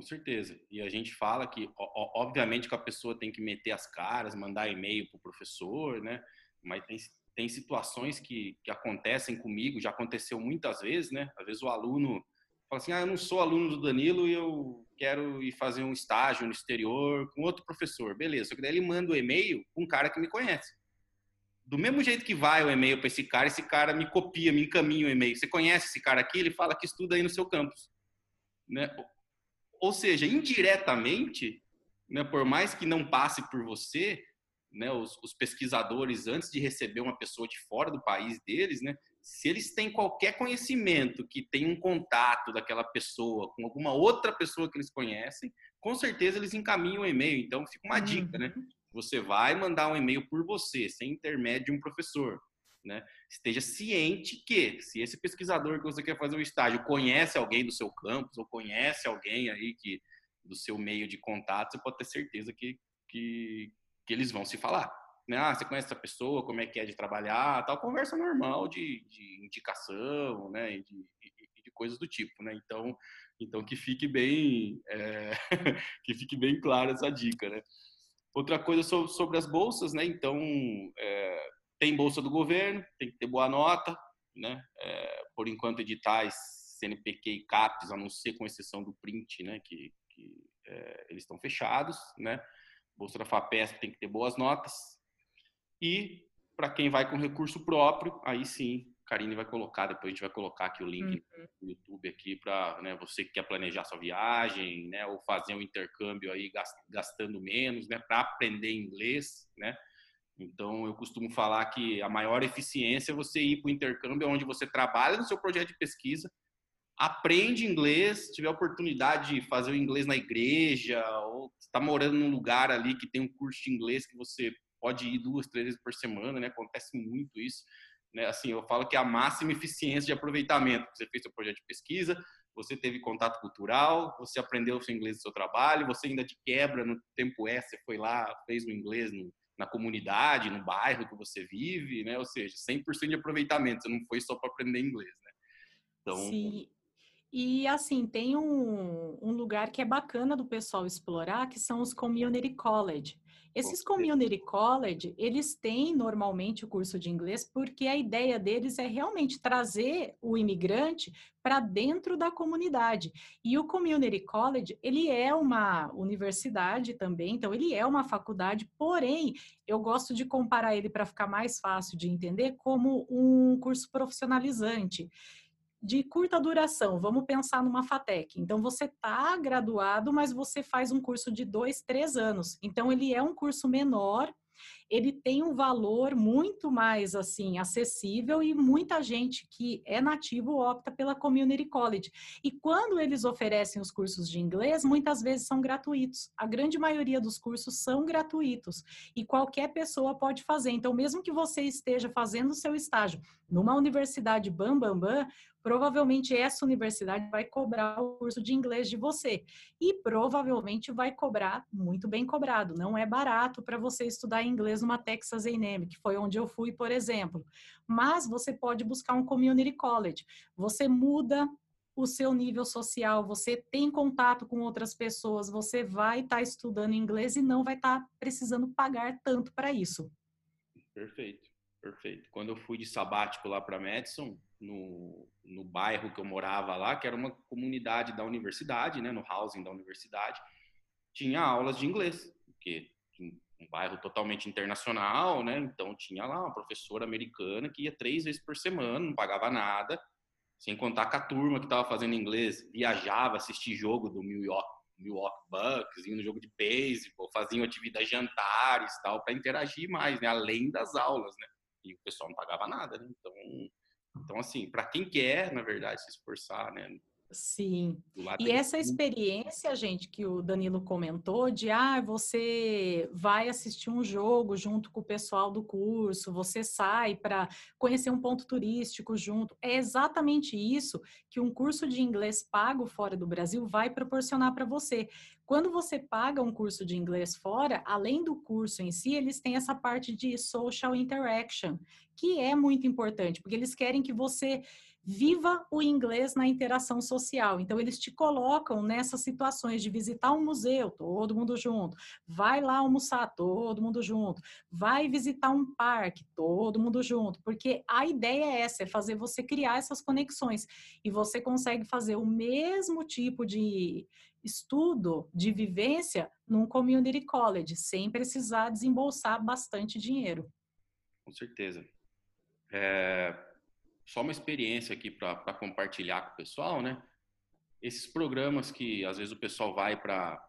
Com certeza. E a gente fala que, obviamente, que a pessoa tem que meter as caras, mandar e-mail para o professor, né? Mas tem, tem situações que, que acontecem comigo, já aconteceu muitas vezes, né? Às vezes o aluno fala assim: ah, eu não sou aluno do Danilo e eu quero ir fazer um estágio no exterior com outro professor. Beleza. Só que daí ele manda o um e-mail com um cara que me conhece. Do mesmo jeito que vai o e-mail para esse cara, esse cara me copia, me encaminha o e-mail. Você conhece esse cara aqui? Ele fala que estuda aí no seu campus. Né? Ou seja, indiretamente, né, por mais que não passe por você, né, os, os, pesquisadores, antes de receber uma pessoa de fora do país deles, né, se eles têm qualquer conhecimento que tem um contato daquela pessoa com alguma outra pessoa que eles conhecem, com certeza eles encaminham o um e-mail. Então, fica uma dica, né? Uhum. Você vai mandar um e-mail por você, sem intermédio de um professor. Né? Esteja ciente que, se esse pesquisador que você quer fazer um estágio conhece alguém do seu campus ou conhece alguém aí que do seu meio de contato, você pode ter certeza que, que, que eles vão se falar. Né? Ah, você conhece essa pessoa, como é que é de trabalhar, tal, conversa normal de, de indicação, né, de, de, de coisas do tipo, né? Então, então que fique bem, é, que fique bem clara essa dica, né? Outra coisa sobre as bolsas, né? Então, é, tem bolsa do governo, tem que ter boa nota, né? É, por enquanto, editais CNPq e CAPES, a não ser com exceção do print, né? Que, que é, eles estão fechados, né? Bolsa da FAPESP tem que ter boas notas. E para quem vai com recurso próprio, aí sim, Karine vai colocar, depois a gente vai colocar aqui o link uhum. no YouTube aqui para né, você que quer planejar sua viagem, né, ou fazer um intercâmbio aí gastando menos, né, para aprender inglês, né? Então, eu costumo falar que a maior eficiência é você ir para o intercâmbio onde você trabalha no seu projeto de pesquisa, aprende inglês, tiver oportunidade de fazer o inglês na igreja, ou está morando num lugar ali que tem um curso de inglês que você pode ir duas, três vezes por semana, né? Acontece muito isso. Né? Assim, eu falo que é a máxima eficiência de aproveitamento. Você fez seu projeto de pesquisa, você teve contato cultural, você aprendeu o seu inglês no seu trabalho, você ainda de quebra no tempo S, você foi lá, fez o inglês no, na comunidade, no bairro que você vive, né? Ou seja, 100% de aproveitamento, você não foi só para aprender inglês, né? Então, Sim. E assim, tem um, um lugar que é bacana do pessoal explorar, que são os community college. Esses community college, eles têm normalmente o curso de inglês porque a ideia deles é realmente trazer o imigrante para dentro da comunidade. E o community college, ele é uma universidade também, então ele é uma faculdade, porém, eu gosto de comparar ele para ficar mais fácil de entender como um curso profissionalizante de curta duração, vamos pensar numa FATEC. Então, você está graduado, mas você faz um curso de dois, três anos. Então, ele é um curso menor, ele tem um valor muito mais assim acessível e muita gente que é nativo opta pela community college. E quando eles oferecem os cursos de inglês, muitas vezes são gratuitos. A grande maioria dos cursos são gratuitos e qualquer pessoa pode fazer. Então, mesmo que você esteja fazendo o seu estágio numa universidade bam bam bam, provavelmente essa universidade vai cobrar o curso de inglês de você e provavelmente vai cobrar muito bem cobrado. Não é barato para você estudar inglês numa Texas A&M, que foi onde eu fui, por exemplo. Mas você pode buscar um community college. Você muda o seu nível social, você tem contato com outras pessoas, você vai estar tá estudando inglês e não vai estar tá precisando pagar tanto para isso. Perfeito, perfeito. Quando eu fui de sabático lá para Madison, no, no bairro que eu morava lá, que era uma comunidade da universidade, né, no housing da universidade, tinha aulas de inglês, porque um bairro totalmente internacional, né? Então tinha lá uma professora americana que ia três vezes por semana, não pagava nada, sem contar com a turma que estava fazendo inglês, viajava, assistir jogo do New York, Milwaukee Bucks, indo no jogo de beisebol, faziam atividades jantares tal, para interagir mais, né? Além das aulas, né? E o pessoal não pagava nada, né? Então, então assim, para quem quer, na verdade, se esforçar, né? Sim. E essa experiência, gente, que o Danilo comentou, de ah, você vai assistir um jogo junto com o pessoal do curso, você sai para conhecer um ponto turístico junto, é exatamente isso que um curso de inglês pago fora do Brasil vai proporcionar para você. Quando você paga um curso de inglês fora, além do curso em si, eles têm essa parte de social interaction, que é muito importante, porque eles querem que você viva o inglês na interação social. Então, eles te colocam nessas situações de visitar um museu, todo mundo junto, vai lá almoçar, todo mundo junto, vai visitar um parque, todo mundo junto, porque a ideia é essa, é fazer você criar essas conexões. E você consegue fazer o mesmo tipo de estudo, de vivência, num community college, sem precisar desembolsar bastante dinheiro. Com certeza. É, só uma experiência aqui para compartilhar com o pessoal, né? Esses programas que às vezes o pessoal vai para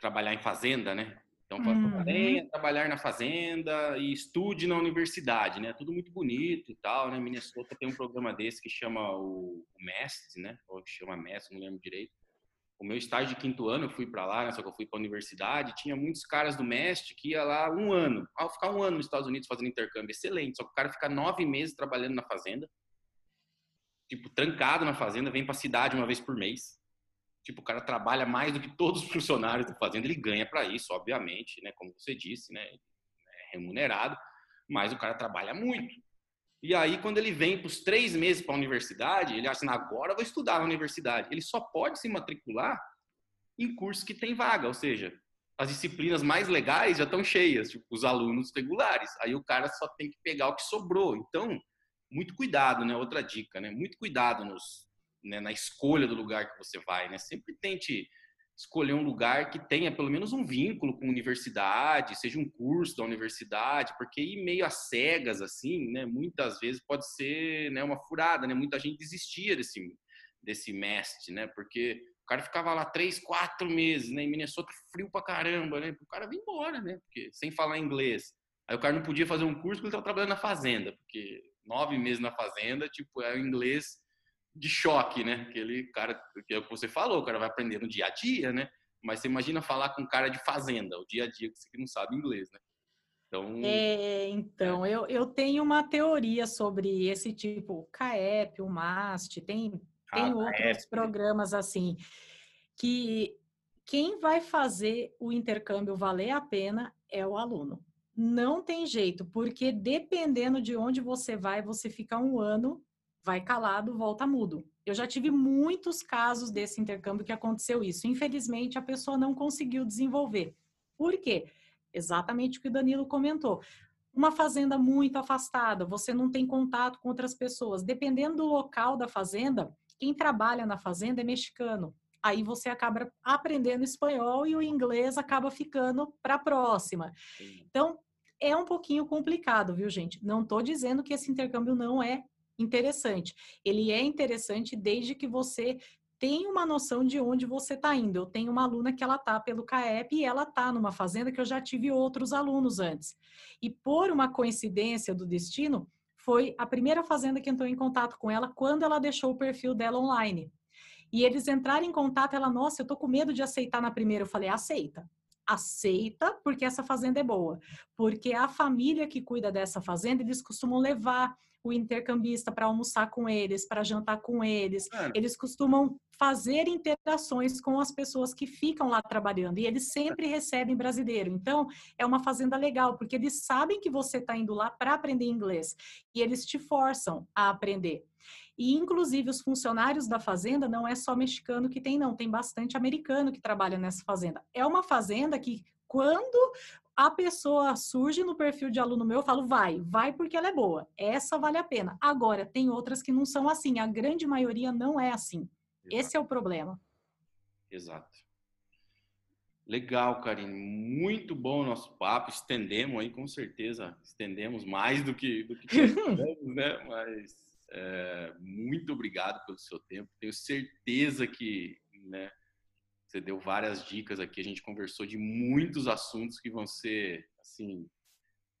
trabalhar em fazenda, né? Então, uhum. venha trabalhar na fazenda e estude na universidade, né? Tudo muito bonito e tal, né? Minnesota tem um programa desse que chama o, o MEST, né? Ou que chama MEST, não lembro direito o meu estágio de quinto ano, eu fui para lá, né, só que eu fui para a universidade, tinha muitos caras do MEST que ia lá um ano. Ao ficar um ano nos Estados Unidos fazendo intercâmbio, excelente. Só que o cara fica nove meses trabalhando na fazenda, tipo, trancado na fazenda, vem para a cidade uma vez por mês. Tipo, o cara trabalha mais do que todos os funcionários da fazenda, ele ganha para isso, obviamente, né? Como você disse, né? É remunerado, mas o cara trabalha muito. E aí, quando ele vem para os três meses para a universidade, ele acha, agora eu vou estudar na universidade. Ele só pode se matricular em cursos que tem vaga, ou seja, as disciplinas mais legais já estão cheias, tipo, os alunos regulares. Aí o cara só tem que pegar o que sobrou. Então, muito cuidado, né? Outra dica, né? Muito cuidado nos, né, na escolha do lugar que você vai, né? Sempre tente escolher um lugar que tenha pelo menos um vínculo com universidade, seja um curso da universidade, porque ir meio às cegas, assim, né, muitas vezes pode ser né, uma furada, né? Muita gente desistia desse, desse mestre, né? Porque o cara ficava lá três, quatro meses, né? Em Minnesota, frio pra caramba, né? O cara vinha embora, né? Porque, sem falar inglês. Aí o cara não podia fazer um curso porque ele estava trabalhando na fazenda, porque nove meses na fazenda, tipo, é o inglês de choque, né? Aquele cara, que é o que você falou, o cara vai aprender no dia a dia, né? Mas você imagina falar com um cara de fazenda, o dia a dia que você não sabe inglês, né? Então, é, então é. Eu, eu tenho uma teoria sobre esse tipo, o CAEP, o MAST, tem, tem ah, outros programas assim, que quem vai fazer o intercâmbio valer a pena é o aluno. Não tem jeito, porque dependendo de onde você vai, você fica um ano vai calado, volta mudo. Eu já tive muitos casos desse intercâmbio que aconteceu isso. Infelizmente, a pessoa não conseguiu desenvolver. Por quê? Exatamente o que o Danilo comentou. Uma fazenda muito afastada, você não tem contato com outras pessoas. Dependendo do local da fazenda, quem trabalha na fazenda é mexicano. Aí você acaba aprendendo espanhol e o inglês acaba ficando para a próxima. Então, é um pouquinho complicado, viu, gente? Não estou dizendo que esse intercâmbio não é interessante. Ele é interessante desde que você tenha uma noção de onde você está indo. Eu tenho uma aluna que ela está pelo CAEP e ela está numa fazenda que eu já tive outros alunos antes. E por uma coincidência do destino, foi a primeira fazenda que entrou em contato com ela quando ela deixou o perfil dela online. E eles entraram em contato, ela, nossa, eu tô com medo de aceitar na primeira. Eu falei, aceita. Aceita, porque essa fazenda é boa. Porque a família que cuida dessa fazenda, eles costumam levar o intercambista para almoçar com eles, para jantar com eles. É. Eles costumam fazer interações com as pessoas que ficam lá trabalhando e eles sempre recebem brasileiro. Então, é uma fazenda legal, porque eles sabem que você está indo lá para aprender inglês e eles te forçam a aprender. E, inclusive, os funcionários da fazenda não é só mexicano que tem, não, tem bastante americano que trabalha nessa fazenda. É uma fazenda que, quando a pessoa surge no perfil de aluno meu, eu falo, vai, vai porque ela é boa. Essa vale a pena. Agora, tem outras que não são assim. A grande maioria não é assim. Exato. Esse é o problema. Exato. Legal, Karine. Muito bom o nosso papo. Estendemos aí, com certeza. Estendemos mais do que, do que né? Mas é, muito obrigado pelo seu tempo. Tenho certeza que né, você deu várias dicas aqui, a gente conversou de muitos assuntos que vão ser, assim,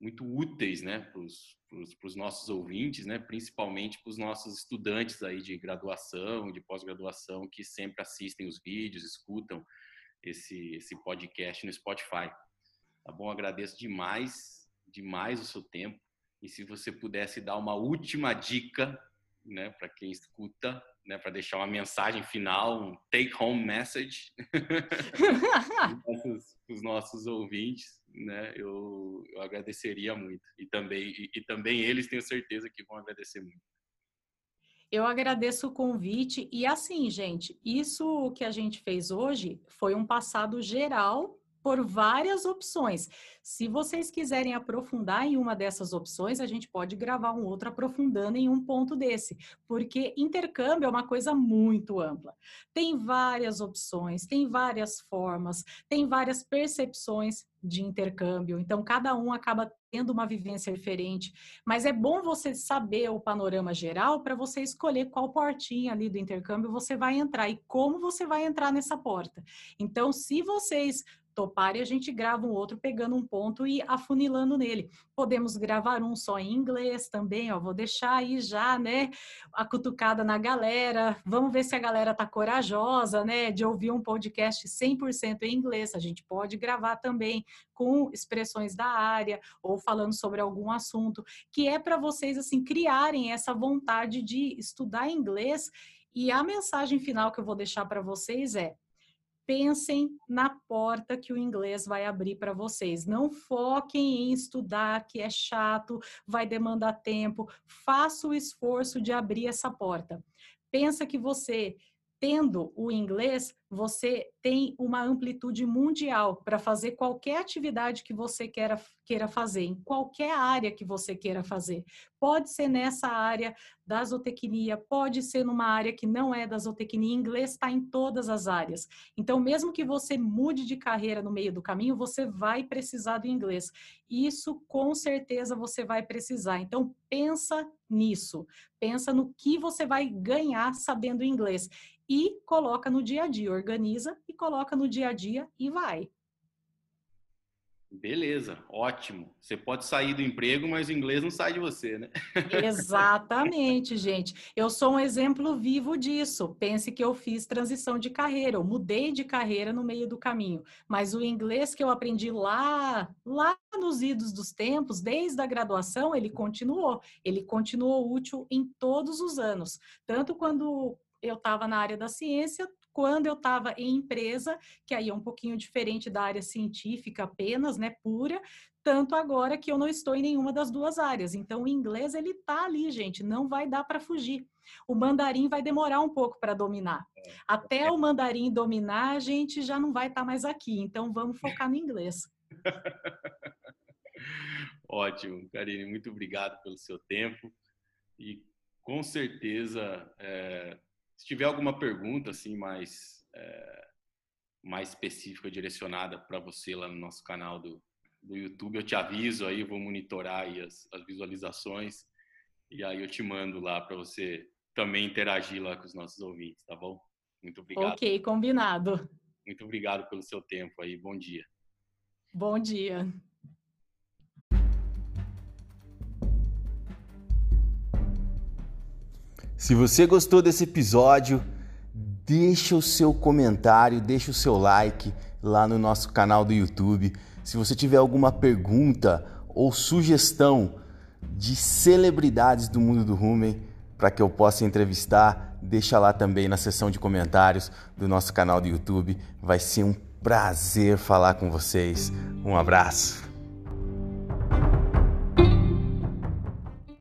muito úteis, né, para os os nossos ouvintes, né? principalmente para os nossos estudantes aí de graduação, de pós-graduação, que sempre assistem os vídeos, escutam esse, esse podcast no Spotify. Tá bom? Agradeço demais, demais o seu tempo. E se você pudesse dar uma última dica, né, para quem escuta, né, para deixar uma mensagem final, um take home message para os nossos ouvintes, né, eu, eu agradeceria muito. E também, e, e também eles tenho certeza que vão agradecer muito. Eu agradeço o convite e assim, gente, isso que a gente fez hoje foi um passado geral por várias opções. Se vocês quiserem aprofundar em uma dessas opções, a gente pode gravar um outro aprofundando em um ponto desse, porque intercâmbio é uma coisa muito ampla. Tem várias opções, tem várias formas, tem várias percepções de intercâmbio, então cada um acaba tendo uma vivência diferente, mas é bom você saber o panorama geral para você escolher qual portinha ali do intercâmbio você vai entrar e como você vai entrar nessa porta. Então, se vocês toparem, a gente grava um outro pegando um ponto e afunilando nele. Podemos gravar um só em inglês também, ó, vou deixar aí já, né, a cutucada na galera. Vamos ver se a galera tá corajosa, né, de ouvir um podcast 100% em inglês. A gente pode gravar também com expressões da área ou falando sobre algum assunto, que é para vocês assim criarem essa vontade de estudar inglês. E a mensagem final que eu vou deixar para vocês é: pensem na porta que o inglês vai abrir para vocês. Não foquem em estudar, que é chato, vai demandar tempo. Faça o esforço de abrir essa porta. Pensa que você tendo o inglês, você tem uma amplitude mundial para fazer qualquer atividade que você queira, queira fazer, em qualquer área que você queira fazer. Pode ser nessa área da zootecnia, pode ser numa área que não é da zootecnia, inglês está em todas as áreas. Então, mesmo que você mude de carreira no meio do caminho, você vai precisar do inglês. Isso, com certeza, você vai precisar. Então, pensa nisso. Pensa no que você vai ganhar sabendo inglês e coloca no dia a dia, organiza e coloca no dia a dia e vai. Beleza, ótimo. Você pode sair do emprego, mas o inglês não sai de você, né? Exatamente, gente. Eu sou um exemplo vivo disso. Pense que eu fiz transição de carreira, eu mudei de carreira no meio do caminho, mas o inglês que eu aprendi lá, lá nos idos dos tempos, desde a graduação, ele continuou. Ele continuou útil em todos os anos, tanto quando eu estava na área da ciência, quando eu estava em empresa, que aí é um pouquinho diferente da área científica apenas, né, pura, tanto agora que eu não estou em nenhuma das duas áreas. Então, o inglês ele tá ali, gente, não vai dar para fugir. O mandarim vai demorar um pouco para dominar. É. Até o mandarim dominar, a gente já não vai estar tá mais aqui. Então, vamos focar no inglês. Ótimo, Karine, muito obrigado pelo seu tempo e com certeza é se tiver alguma pergunta assim mais é, mais específica direcionada para você lá no nosso canal do, do YouTube, eu te aviso aí, vou monitorar aí as, as visualizações e aí eu te mando lá para você também interagir lá com os nossos ouvintes, tá bom? Muito obrigado. Ok, combinado. Muito obrigado pelo seu tempo aí. Bom dia. Bom dia. Se você gostou desse episódio, deixa o seu comentário, deixa o seu like lá no nosso canal do YouTube. Se você tiver alguma pergunta ou sugestão de celebridades do mundo do rumen para que eu possa entrevistar, deixa lá também na seção de comentários do nosso canal do YouTube. Vai ser um prazer falar com vocês. Um abraço.